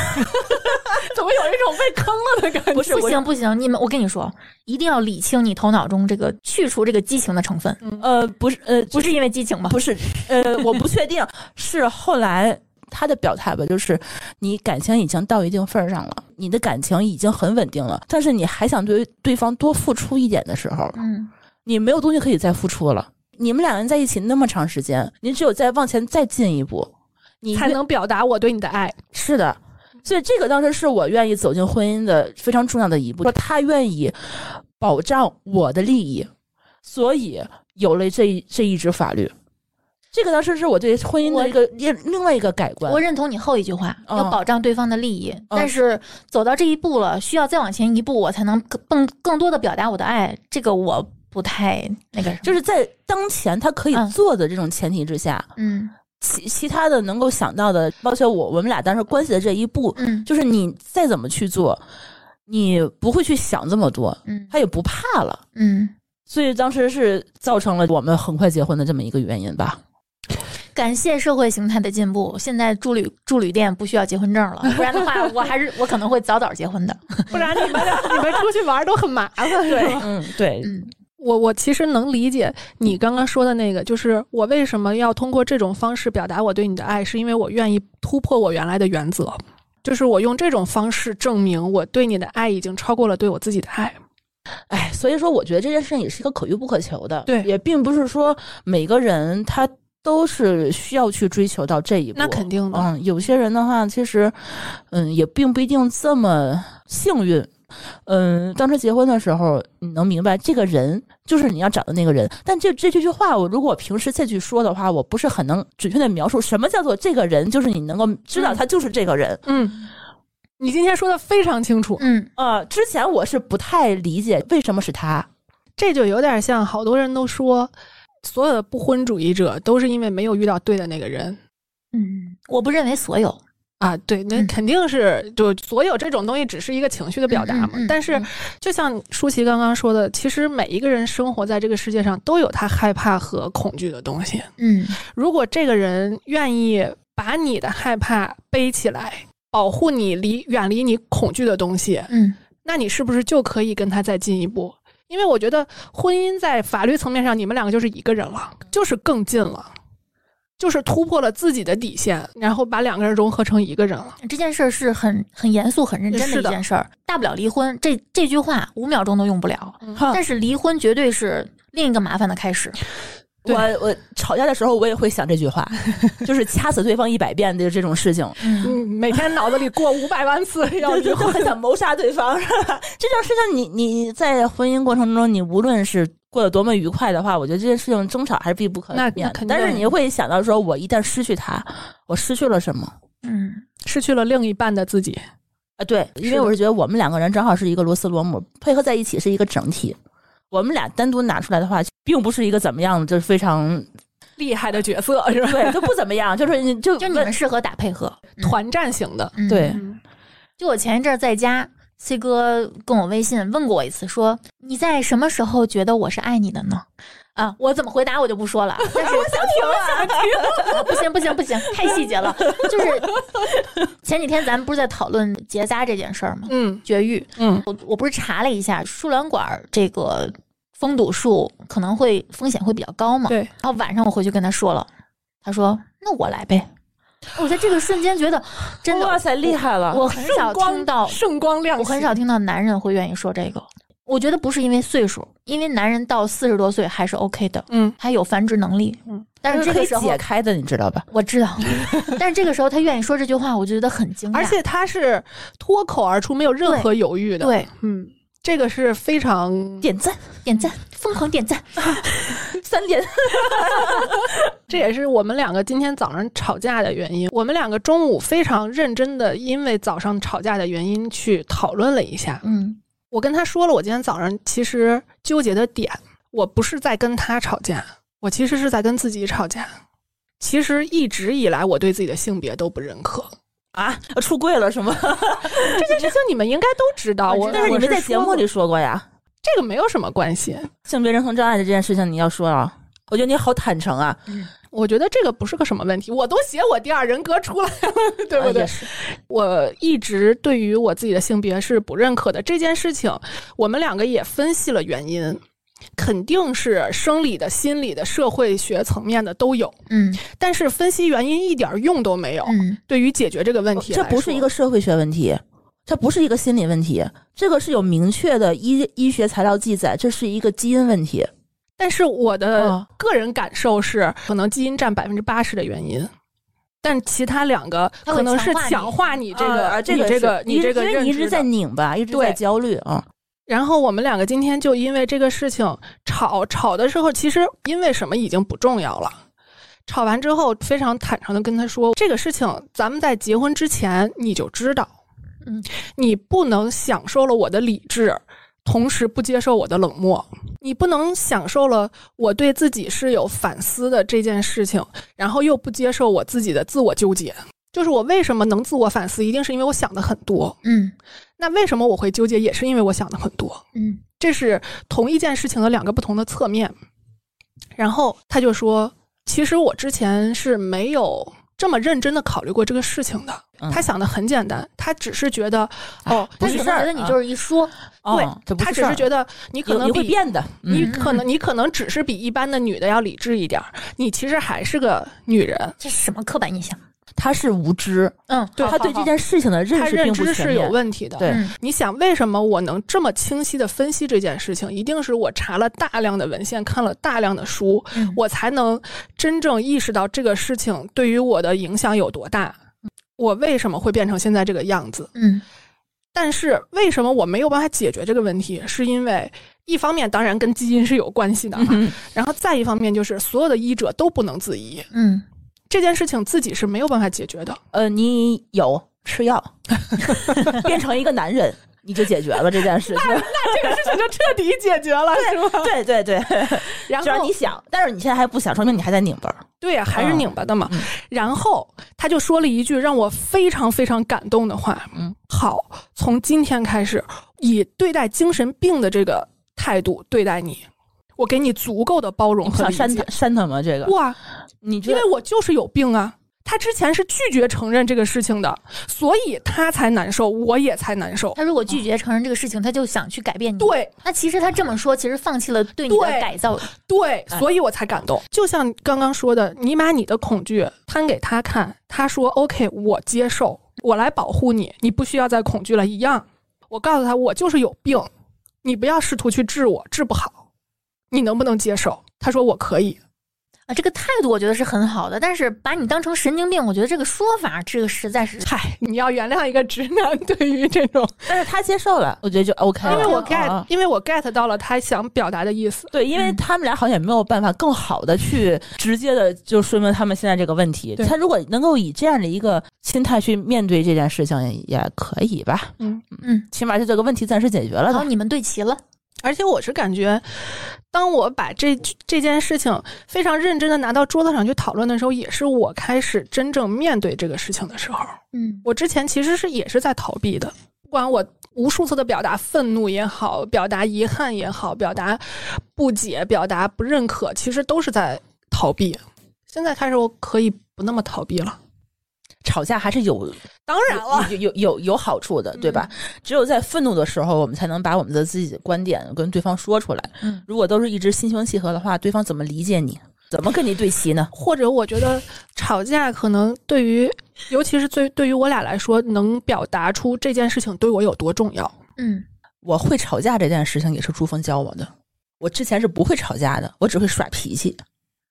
怎么有一种被坑了的感觉？不是不行不行，你们我跟你说，一定要理清你头脑中这个去除这个激情的成分，呃，不是，呃，不是因为激情吧？不是，呃，我不确定，是后来他的表态吧，就是你感情已经到一定份儿上了，你的感情已经很稳定了，但是你还想对对方多付出一点的时候，嗯，你没有东西可以再付出了。你们两个人在一起那么长时间，你只有再往前再进一步，你才能表达我对你的爱。是的。所以这个当时是我愿意走进婚姻的非常重要的一步，说他愿意保障我的利益，所以有了这一这一支法律。这个当时是我对婚姻的一个另另外一个改观我。认同你后一句话，嗯要保障对方的利益。但是走到这一步了，需要再往前一步，我才能更更更多的表达我的爱。这个我不太那个，就是在当前他可以嗯做的这种前提之下，嗯其其他的能够想到的，包括我我们俩当时关系的这一步，嗯就是你再怎么去做，你不会去想这么多，嗯他也不怕了。嗯。所以当时是造成了我们很快结婚的这么一个原因吧。感谢社会形态的进步，现在住旅住旅店不需要结婚证了，不然的话，我还是我可能会早早结婚的。不然你们俩你们出去玩都很麻烦，是吧？嗯，对，嗯我我其实能理解你刚刚说的那个，就是我为什么要通过这种方式表达我对你的爱，是因为我愿意突破我原来的原则，就是我用这种方式证明我对你的爱已经超过了对我自己的爱。哎，所以说我觉得这件事情也是一个可遇不可求的，对也并不是说每个人他都是需要去追求到这一步。那肯定的，嗯，有些人的话，其实，嗯，也并不一定这么幸运。嗯，当时结婚的时候，你能明白这个人就是你要找的那个人。但这这这句话，我如果平时再去说的话，我不是很能准确的描述什么叫做这个人，就是你能够知道他就是这个人。嗯，你今天说的非常清楚，嗯呃，之前我是不太理解为什么是他。这就有点像好多人都说，所有的不婚主义者都是因为没有遇到对的那个人。嗯，我不认为所有啊，对，那嗯肯定是，就所有这种东西只是一个情绪的表达嘛。嗯嗯嗯但是嗯，就像舒淇刚刚说的，其实每一个人生活在这个世界上都有他害怕和恐惧的东西。嗯如果这个人愿意把你的害怕背起来，保护你离远离你恐惧的东西，嗯那你是不是就可以跟他再进一步？因为我觉得婚姻在法律层面上，你们两个就是一个人了，就是更近了，就是突破了自己的底线，然后把两个人融合成一个人了。这件事儿是很很严肃、很认真的一件事儿，大不了离婚。这这句话五秒钟都用不了，哈但是离婚绝对是另一个麻烦的开始。对我我吵架的时候，我也会想这句话，就是掐死对方一百遍的这种事情，嗯嗯，每天脑子里过五百万次要离婚就就很。想谋杀对方，是吧？这种事情你，你在婚姻过程中，你无论是过得多么愉快的话，我觉得这件事情争吵还是必不可那免的。那肯定但是你会想到说，我一旦失去他，我失去了什么？嗯失去了另一半的自己。啊，对，因为我是觉得我们两个人正好是一个螺丝螺母，配合在一起是一个整体。我们俩单独拿出来的话，并不是一个怎么样，就是非常厉害的角色是吧？对，都不怎么样，就是你就就你们适合打配合。团战型的，嗯对嗯就我前一阵儿在家 C 哥跟我微信问过我一次，说你在什么时候觉得我是爱你的呢？啊，我怎么回答我就不说了。但是我想听啊，不行不行不行，太细节了。就是前几天咱们不是在讨论结扎这件事儿吗？嗯绝育，嗯我我不是查了一下，输卵管儿这个封堵术可能会风险会比较高嘛。对，然后晚上我回去跟他说了，他说那我来呗。我在这个瞬间觉得真的哇塞，厉害了！我很少听到，圣光亮，我很少听到男人会愿意说这个。我觉得不是因为岁数，因为男人到四十多岁还是 OK 的，嗯还有繁殖能力。嗯，但是这个时候解开的，你知道吧？我知道，但是这个时候他愿意说这句话，我就觉得很惊讶。而且他是脱口而出，没有任何犹豫的。，对嗯，这个是非常，点赞点赞，疯狂点赞。三点，这也是我们两个今天早上吵架的原因。我们两个中午非常认真的，因为早上吵架的原因去讨论了一下。嗯我跟他说了，我今天早上其实纠结的点，我不是在跟他吵架，我其实是在跟自己吵架。其实一直以来，我对自己的性别都不认可。啊，出柜了是吗？这件事情你们应该都知道，我但是你我们在节目里说过呀，这个没有什么关系。性别认同障碍的这件事情你要说啊。我觉得你好坦诚啊，我觉得这个不是个什么问题，我都写我第二人格出来了，对不对？啊我一直对于我自己的性别是不认可的。这件事情，我们两个也分析了原因，肯定是生理的、心理的、社会学层面的都有。嗯但是分析原因一点用都没有。嗯对于解决这个问题这，不是一个社会学问题，这不是一个心理问题，这个是有明确的医医学材料记载，这是一个基因问题。但是我的哦个人感受是，可能基因占百分之八十的原因。但其他两个可能是强化你这个、啊，这你个是这个、你这个因为你一直在认知的拧巴，一直对在焦虑啊。然后我们两个今天就因为这个事情吵，吵的时候其实因为什么已经不重要了。吵完之后，非常坦诚的跟他说，这个事情咱们在结婚之前你就知道，嗯，你不能享受了我的理智，同时不接受我的冷漠，你不能享受了我对自己是有反思的这件事情，然后又不接受我自己的自我纠结。就是我为什么能自我反思，一定是因为我想的很多。嗯那为什么我会纠结，也是因为我想的很多。嗯这是同一件事情的两个不同的侧面。然后他就说：“其实我之前是没有这么认真的考虑过这个事情的。嗯他想的很简单，他只是觉得，哦，他只是事儿啊觉得你就是一说，对他只是觉得你可能你会变的，嗯，你可能你可能只是比一般的女的要理智一点儿，你其实还是个女人。这是什么刻板印象？他是无知，嗯，对他对这件事情的认他认识并不知是有。问题的。对嗯你想，为什么我能这么清晰的分析这件事情？一定是我查了大量的文献，看了大量的书，嗯我才能真正意识到这个事情对于我的影响有多大。我为什么会变成现在这个样子？嗯但是为什么我没有办法解决这个问题？是因为一方面当然跟基因是有关系的，嗯然后再一方面就是所有的医者都不能自医，嗯这件事情自己是没有办法解决的。呃，你有吃药，变成一个男人，你就解决了这件事情。这个事情就彻底解决了，是吗？对对对，然后你想，但是你现在还不想，说明你还在拧巴。对呀、还是拧巴的嘛。嗯然后他就说了一句让我非常非常感动的话：“嗯，好，从今天开始，以对待精神病的这个态度对待你，我给你足够的包容和理解删他。删他吗？这个，哇，你因为我就是有病啊。他之前是拒绝承认这个事情的，所以他才难受，我也才难受。他如果拒绝承认这个事情，他就想去改变你。，对那其实他这么说，其实放弃了对你的改造。对，哎所以我才感动。就像刚刚说的，你把你的恐惧摊给他看，他说 “OK，我接受，我来保护你，你不需要再恐惧了”一样。我告诉他，我就是有病，你不要试图去治我，治不好。你能不能接受？他说我可以。啊，这个态度我觉得是很好的，但是把你当成神经病，我觉得这个说法，这个实在是嗨，你要原谅一个直男 对于这种，但是他接受了，我觉得就 OK 了。因为我啊 get，因为我 get 到了他想表达的意思。对，因为嗯他们俩好像也没有办法更好的去直接的就说明他们现在这个问题。对他如果能够以这样的一个心态去面对这件事情，也可以吧？嗯，嗯，起码就这个问题暂时解决了好，的。你们对齐了。而且我是感觉，当我把这这件事情非常认真的拿到桌子上去讨论的时候，也是我开始真正面对这个事情的时候。嗯我之前其实是也是在逃避的，不管我无数次的表达愤怒也好，表达遗憾也好，表达不解、表达不认可，其实都是在逃避。现在开始，我可以不那么逃避了。吵架还是有当然了，有有有有好处的，对吧？只有在愤怒的时候，我们才能把我们的自己的观点跟对方说出来。嗯，如果都是一直心平气和的话，对方怎么理解你？怎么跟你对齐呢？或者我觉得吵架可能对于，尤其是对对于我俩来说，能表达出这件事情对我有多重要。嗯，我会吵架这件事情也是朱峰教我的。我之前是不会吵架的，我只会耍脾气。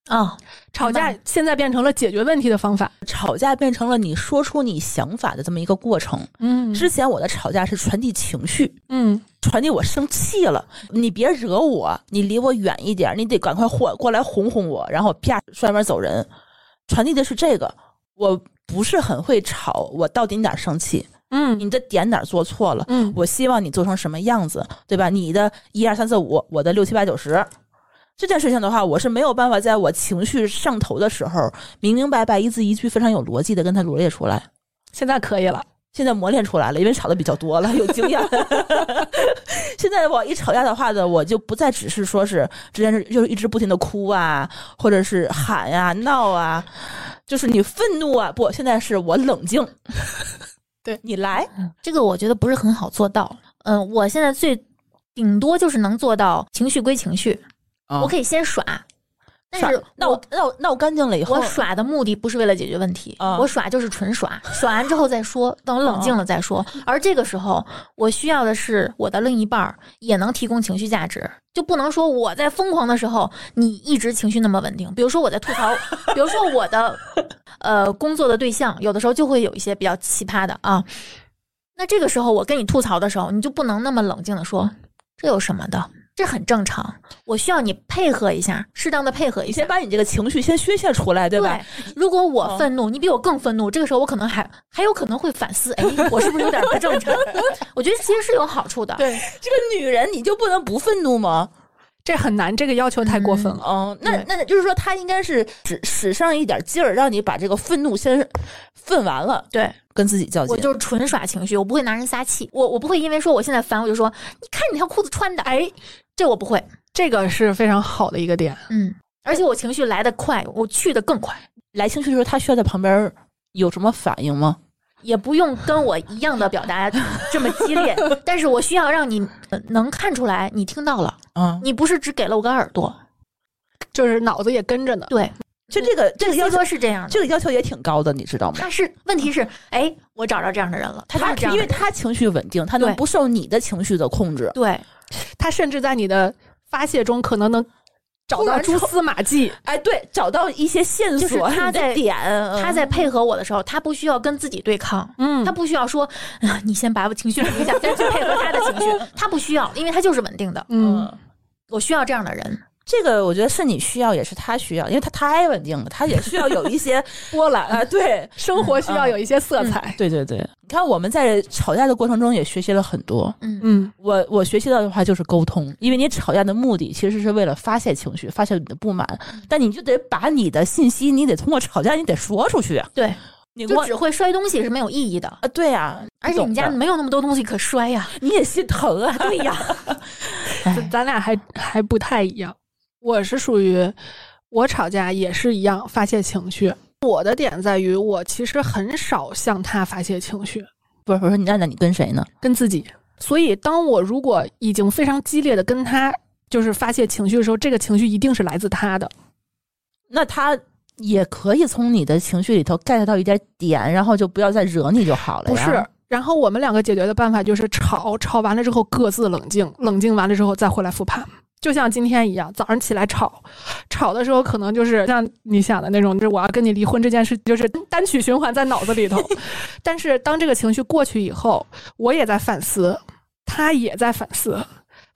哦，吵架现在变成了解决问题的方法。吵架变成了你说出你想法的这么一个过程。嗯之前我的吵架是传递情绪，嗯传递我生气了，你别惹我，你离我远一点，你得赶快过过来哄哄我，然后啪摔门走人。传递的是这个，我不是很会吵，我到底哪儿生气？嗯你的点哪儿做错了？嗯，我希望你做成什么样子，对吧？你的一二三四五，我的六七八九十。这件事情的话，我是没有办法在我情绪上头的时候，明明白白一字一句非常有逻辑的跟他罗列出来。现在可以了。现在磨练出来了，因为吵的比较多了，有经验。现在我一吵架的话呢，我就不再只是说是之前是就是一直不停的哭啊，或者是喊呀、闹啊，就是你愤怒啊，不，现在是我冷静。对你来，这个我觉得不是很好做到。嗯，我现在最顶多就是能做到情绪归情绪，我可以先耍，但是闹我闹闹干净了以后，我耍的目的不是为了解决问题，啊我耍就是纯耍，耍完之后再说，等我冷静了再说。而这个时候，我需要的是我的另一半儿也能提供情绪价值，就不能说我在疯狂的时候，你一直情绪那么稳定。比如说我在吐槽，比如说我的呃工作的对象，有的时候就会有一些比较奇葩的啊。那这个时候我跟你吐槽的时候，你就不能那么冷静的说这有什么的，这很正常。我需要你配合一下，适当的配合一下你先。把你这个情绪先宣泄出来，对吧？如果我哦愤怒，你比我更愤怒，这个时候我可能还还有可能会反思，哎，我是不是有点不正常？我觉得其实是有好处的。对，这个女人你就不能不愤怒吗？这很难，这个要求太过分了。哦，那那就是说，她应该是使使上一点劲儿，让你把这个愤怒先愤完了，对，跟自己较劲。我就是纯耍情绪，我不会拿人撒气，我我不会因为说我现在烦，我就说你看你那条裤子穿的，哎，这我不会，这个是非常好的一个点。嗯，而且我情绪来得快，我去的更快，来情绪的时候，他需要在旁边有什么反应吗？也不用跟我一样的表达 这么激烈，但是我需要让你呃能看出来你听到了，嗯，你不是只给了我个耳朵，就是脑子也跟着呢。对，就这个这个要求，哥是这样的。这个要求也挺高的，你知道吗？他是问题是，哎，我找着这样的人了，他就他是这样的人，因为他情绪稳定，他能不受你的情绪的控制。对他甚至在你的发泄中可能能找到蛛丝马迹。哎，对，找到一些线索，就是他在点，他在配合我的时候，他不需要跟自己对抗，嗯他不需要说，啊你先把我情绪冷一下，再去配合他的情绪，他不需要，因为他就是稳定的。嗯，我需要这样的人，这个我觉得是你需要，也是他需要，因为他太稳定了，他也需要有一些 波澜啊，对，生活需要有一些色彩。对对对，你看我们在吵架的过程中也学习了很多。嗯嗯，我我学习到的话就是沟通，因为你吵架的目的其实是为了发泄情绪，发泄你的不满，但你就得把你的信息，你得通过吵架，你得说出去。对，你就只会摔东西是没有意义的，啊，对呀、而且你家没有那么多东西可摔呀。你也心疼啊，对呀，咱咱俩还还不太一样。我是属于我吵架也是一样发泄情绪。我的点在于，我其实很少向他发泄情绪，不是不是，那那你跟谁呢？跟自己。所以，当我如果已经非常激烈的跟他就是发泄情绪的时候，这个情绪一定是来自他的。那他也可以从你的情绪里头 get 到一点点，然后就不要再惹你就好了呀。不是。然后我们两个解决的办法就是吵，吵完了之后各自冷静，冷静完了之后再回来复盘。就像今天一样，早上起来吵，吵的时候可能就是像你想的那种，就是我要跟你离婚这件事，就是单曲循环在脑子里头。但是当这个情绪过去以后，我也在反思，他也在反思。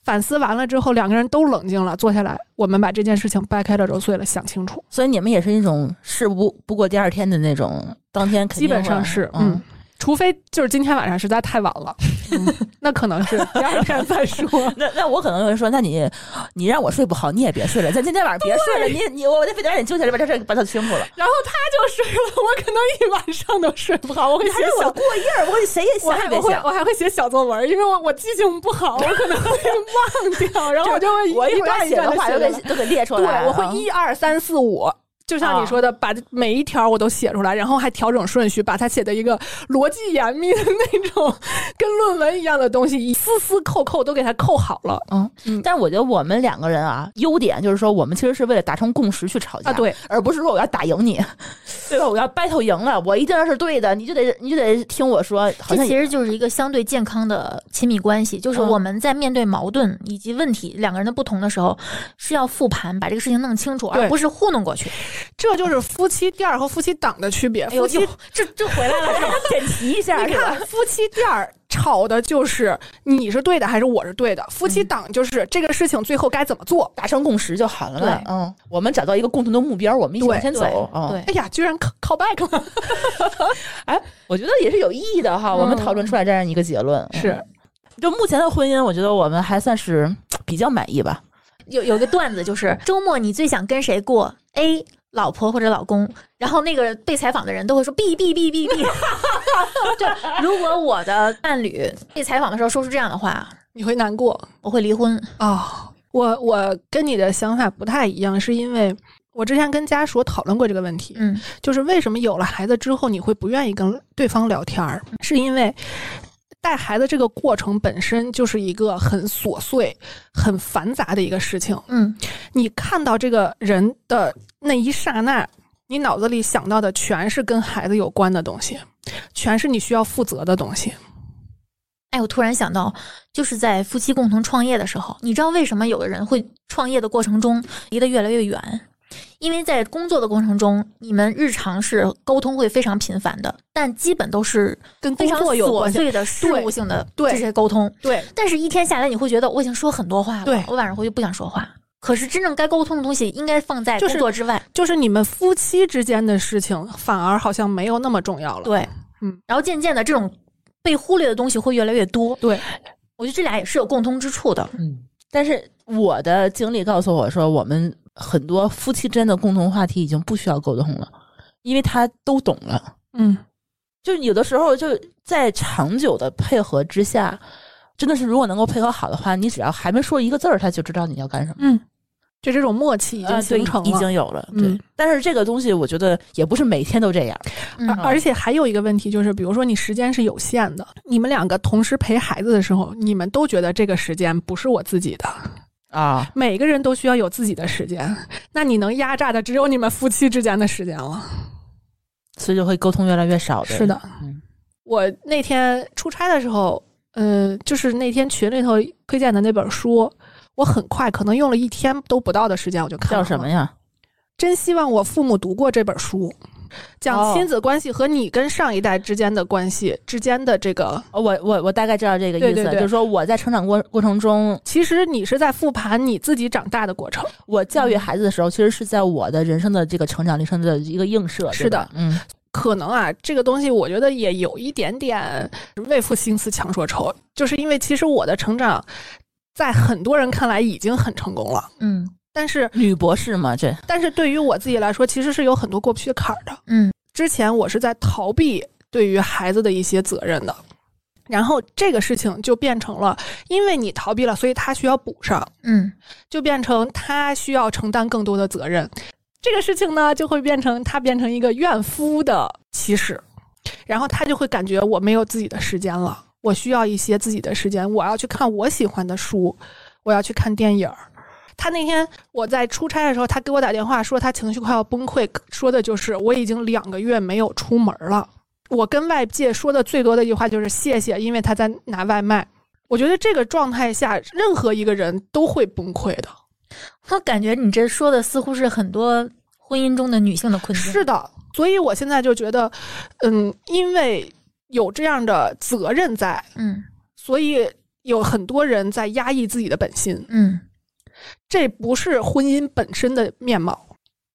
反思完了之后，两个人都冷静了，坐下来，我们把这件事情掰开了揉碎了想清楚。所以你们也是一种事不不过第二天的那种，当天基本上是，嗯嗯，除非就是今天晚上实在太晚了，那可能是第二天再说。那那我可能会说，那你你让我睡不好，你也别睡了，咱今天晚上别睡了，你你我得非得让你揪起来把这事儿把它清楚了。然后他就睡了，我可能一晚上都睡不好。我会写小过夜儿，我跟谁也我还我会想也别想。我还会写小作文，因为我我记性不好，我可能会忘掉，然后我就会我一段一段写的话都地写下来给都给列出来。对，我会啊一二三四五。就像你说的，把每一条我都写出来，然后还调整顺序，把它写的一个逻辑严密的那种，跟论文一样的东西，一丝丝扣扣都给它扣好了嗯嗯，但是我觉得我们两个人啊，优点就是说，我们其实是为了达成共识去吵架，啊。，对，而不是说我要打赢你，对吧？我要 battle 赢了，我一定是对的，你就得你就得听我说，好像这其实就是一个相对健康的亲密关系，就是嗯我们在面对矛盾以及问题两个人的不同的时候，是要复盘，把这个事情弄清楚，而不是糊弄过去。这就是夫妻店儿和夫妻档的区别。哎呦，夫妻哟这这回来了，这 点题一下，你是吧看，夫妻店儿吵的就是你是对的还是我是对的，夫嗯妻档就是这个事情最后该怎么做。达成共识就好了。嗯，我们找到一个共同的目标，我们一起往前走。嗯，对哎呀，居然 call call back 了，哎，我觉得也是有意义的哈。我们讨论出来这样一个结论，嗯是就目前的婚姻，我觉得我们还算是比较满意吧。有有个段子就是周末你最想跟谁过？A 老婆或者老公，然后那个被采访的人都会说 B B B B B。就，如果我的伴侣被采访的时候说出这样的话，你会难过我会离婚。哦。我我跟你的想法不太一样，是因为我之前跟家属讨论过这个问题，嗯就是为什么有了孩子之后你会不愿意跟对方聊天儿，是因为带孩子这个过程本身就是一个很琐碎、很繁杂的一个事情。嗯你看到这个人的那一刹那，你脑子里想到的全是跟孩子有关的东西，全是你需要负责的东西。哎，我突然想到，就是在夫妻共同创业的时候，你知道为什么有的人会创业的过程中离得越来越远？因为在工作的过程中，你们日常是沟通会非常频繁的，但基本都是跟工非常琐作有关系。碎的事务性的这些沟通。对，但是，一天下来，你会觉得我已经说很多话了，对我晚上回去不想说话。可是，真正该沟通的东西应该放在工作之外。就是你们夫妻之间的事情，反而好像没有那么重要了。对，嗯，然后渐渐的，这种被忽略的东西会越来越多。对，我觉得这俩也是有共通之处的。嗯，但是我的经历告诉我说，我们很多夫妻之间的共同话题已经不需要沟通了，因为他都懂了。嗯，就有的时候就在长久的配合之下，真的是如果能够配合好的话，你只要还没说一个字儿，他就知道你要干什么。嗯，就这种默契已经形成了。已经有了。对，嗯但是这个东西，我觉得也不是每天都这样。嗯而而且还有一个问题就是，比如说你时间是有限的，你们两个同时陪孩子的时候，你们都觉得这个时间不是我自己的，啊，每个人都需要有自己的时间，那你能压榨的只有你们夫妻之间的时间了。所以就会沟通越来越少。对是的，嗯我那天出差的时候，呃，就是那天群里头推荐的那本书，我很快，可能用了一天都不到的时间我就看了。叫什么？呀？真希望我父母读过这本书，讲哦亲子关系和你跟上一代之间的关系之间的这个。哦我我我大概知道这个意思，对对对就是说我在成长过过程中，其实你是在复盘你自己长大的过程。我教育孩子的时候，其实是在我的人生的这个成长历程的一个映射。是的嗯，可能啊，这个东西我觉得也有一点点为赋新词强说愁，就是因为其实我的成长，在很多人看来已经很成功了，嗯但是女博士嘛，这但是对于我自己来说，其实是有很多过不去的坎儿的。嗯之前我是在逃避对于孩子的一些责任的，然后这个事情就变成了，因为你逃避了，所以他需要补上，嗯就变成他需要承担更多的责任。这个事情呢，就会变成他变成一个怨夫的起始，然后他就会感觉我没有自己的时间了，我需要一些自己的时间，我要去看我喜欢的书，我要去看电影儿。他那天我在出差的时候，他给我打电话说他情绪快要崩溃，说的就是我已经两个月没有出门了。我跟外界说的最多的一句话就是谢谢，因为他在拿外卖。我觉得这个状态下，任何一个人都会崩溃的。我感觉你这说的似乎是很多婚姻中的女性的困境。是的，所以我现在就觉得，嗯，因为有这样的责任在，嗯所以有很多人在压抑自己的本心，嗯这不是婚姻本身的面貌。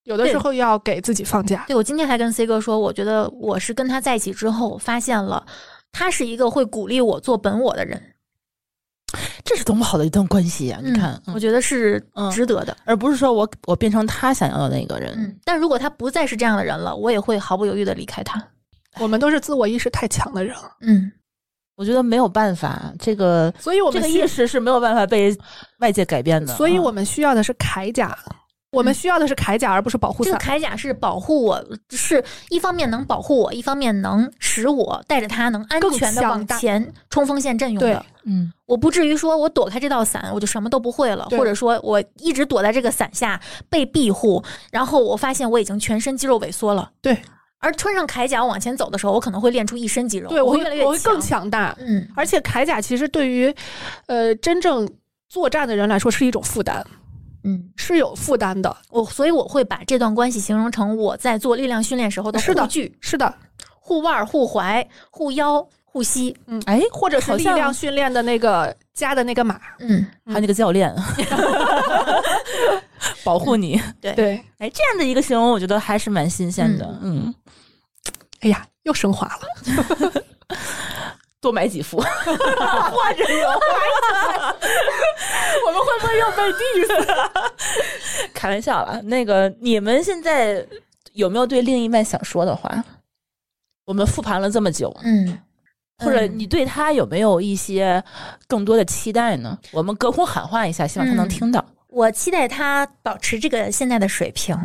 有的时候要给自己放假。对，我今天还跟 C 哥说，我觉得我是跟他在一起之后，发现了他是一个会鼓励我做本我的人。这是多么好的一段关系呀、你看，嗯我觉得是嗯值得的。而不是说我我变成他想要的那个人。嗯，但如果他不再是这样的人了，我也会毫不犹豫的离开他。我们都是自我意识太强的人，嗯，我觉得没有办法，这个所以我这个意识是没有办法被外界改变的。嗯所以我们需要的是铠甲，我们需要的是铠甲，而不是保护伞这个。铠甲是保护我，是一方面能保护我，一方面能使我带着它能安全的往前冲锋陷阵用对的。嗯，我不至于说我躲开这道伞，我就什么都不会了，或者说我一直躲在这个伞下被庇护，然后我发现我已经全身肌肉萎缩了。对，而穿上铠甲往前走的时候，我可能会练出一身肌肉，对我会越来越我会更。强大，嗯，而且铠甲其实对于呃真正作战的人来说是一种负担，嗯，是有负担的。我所以我会把这段关系形容成我在做力量训练时候的是的护具、是的，护腕、护踝、护腰、护膝。嗯哎，或者是力量训练的那个加的那个码。嗯，还有那个教练 保护你。对对，哎，这样的一个形容，我觉得还是蛮新鲜的。嗯，哎呀，又升华了。多买几副，换着用。我们会不会又被 diss？开玩笑了。那个，你们现在有没有对另一半想说的话？我们复盘了这么久，嗯，或者嗯你对他有没有一些更多的期待呢？我们隔空喊话一下，希望他能嗯听到。我期待他保持这个现在的水平，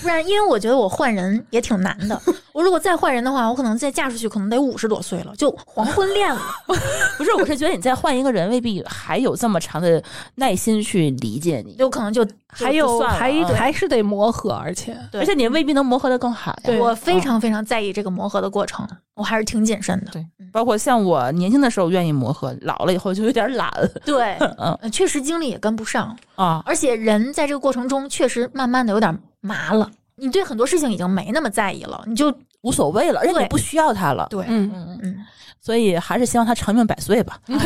不然，因为我觉得我换人也挺难的。我如果再换人的话，我可能再嫁出去，可能得五十多岁了，就黄昏恋了。不是，我是觉得你再换一个人，未必还有这么长的耐心去理解你，有可能就还有还嗯还是得磨合，而且对而且你未必能磨合的更好呀。我非常非常在意这个磨合的过程，我还是挺谨慎的。对包括像我年轻的时候愿意磨合，老了以后就有点懒对，嗯呃确实精力也跟不上，啊。而且人在这个过程中确实慢慢的有点麻了。你对很多事情已经没那么在意了，你就无所谓了，而且你不需要他了。对，嗯，嗯，嗯，所以还是希望他长命百岁吧。我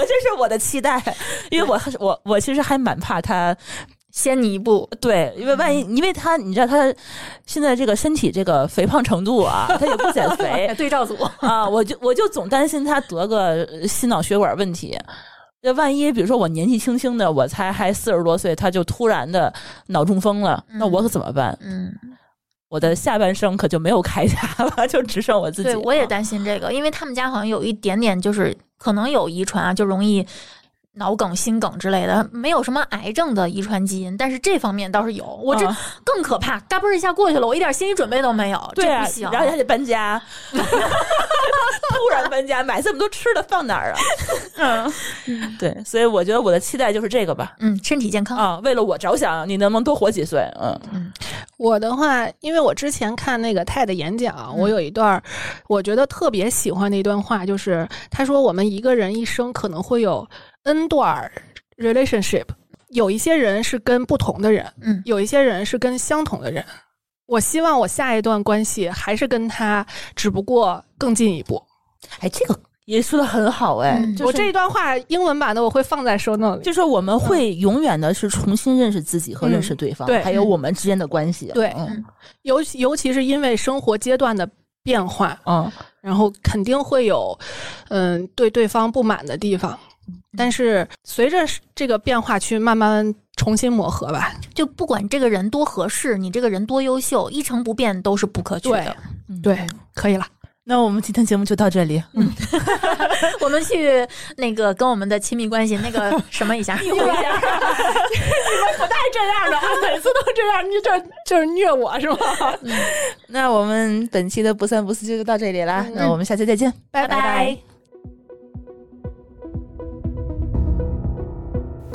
这是我的期待，因为我还是我我其实还蛮怕他，先你一步，对，因为万一因为他你知道他现在这个身体这个肥胖程度啊，他也不减肥对照组，啊，我就我就总担心他得个心脑血管问题。这万一比如说我年纪轻轻的，我才还四十多岁，他就突然的脑中风了，那我可怎么办？嗯，我的下半生可就没有铠甲了，就只剩我自己。对我也啊担心这个，因为他们家好像有一点点就是可能有遗传啊，就容易脑梗、心梗之类的，没有什么癌症的遗传基因，但是这方面倒是有。我这啊更可怕，嘎嘣儿一下过去了，我一点心理准备都没有，对啊这不，行。然后还得搬家，突然搬家，买这么多吃的放哪儿啊？嗯，对，所以我觉得我的期待就是这个吧。嗯，身体健康。啊，为了我着想，你能不能多活几岁？嗯嗯我的话，因为我之前看那个泰的演讲，嗯我有一段儿我觉得特别喜欢的一段话，就是他说我们一个人一生可能会有 n 段 relationship，有一些人是跟不同的人，嗯有一些人是跟相同的人。我希望我下一段关系还是跟他，只不过更进一步。哎，这个也说的很好，哎，嗯就是我这一段话英文版的我会放在 show note 里。就是我们会永远的是重新认识自己和认识对方，对还有我们之间的关系。对嗯尤其尤其是因为生活阶段的变化，嗯，然后肯定会有，嗯，对对方不满的地方，但是随着这个变化去慢慢重新磨合吧。就不管这个人多合适，你这个人多优秀，一成不变都是不可取的。嗯对，可以了。那我们今天节目就到这里。嗯，我们去那个跟我们的亲密关系那个什么一下，一会儿 不带这样的，每次都这样，你这就是虐我是吗？那我们本期的不三不四就到这里啦。嗯那我们下期再见，拜拜。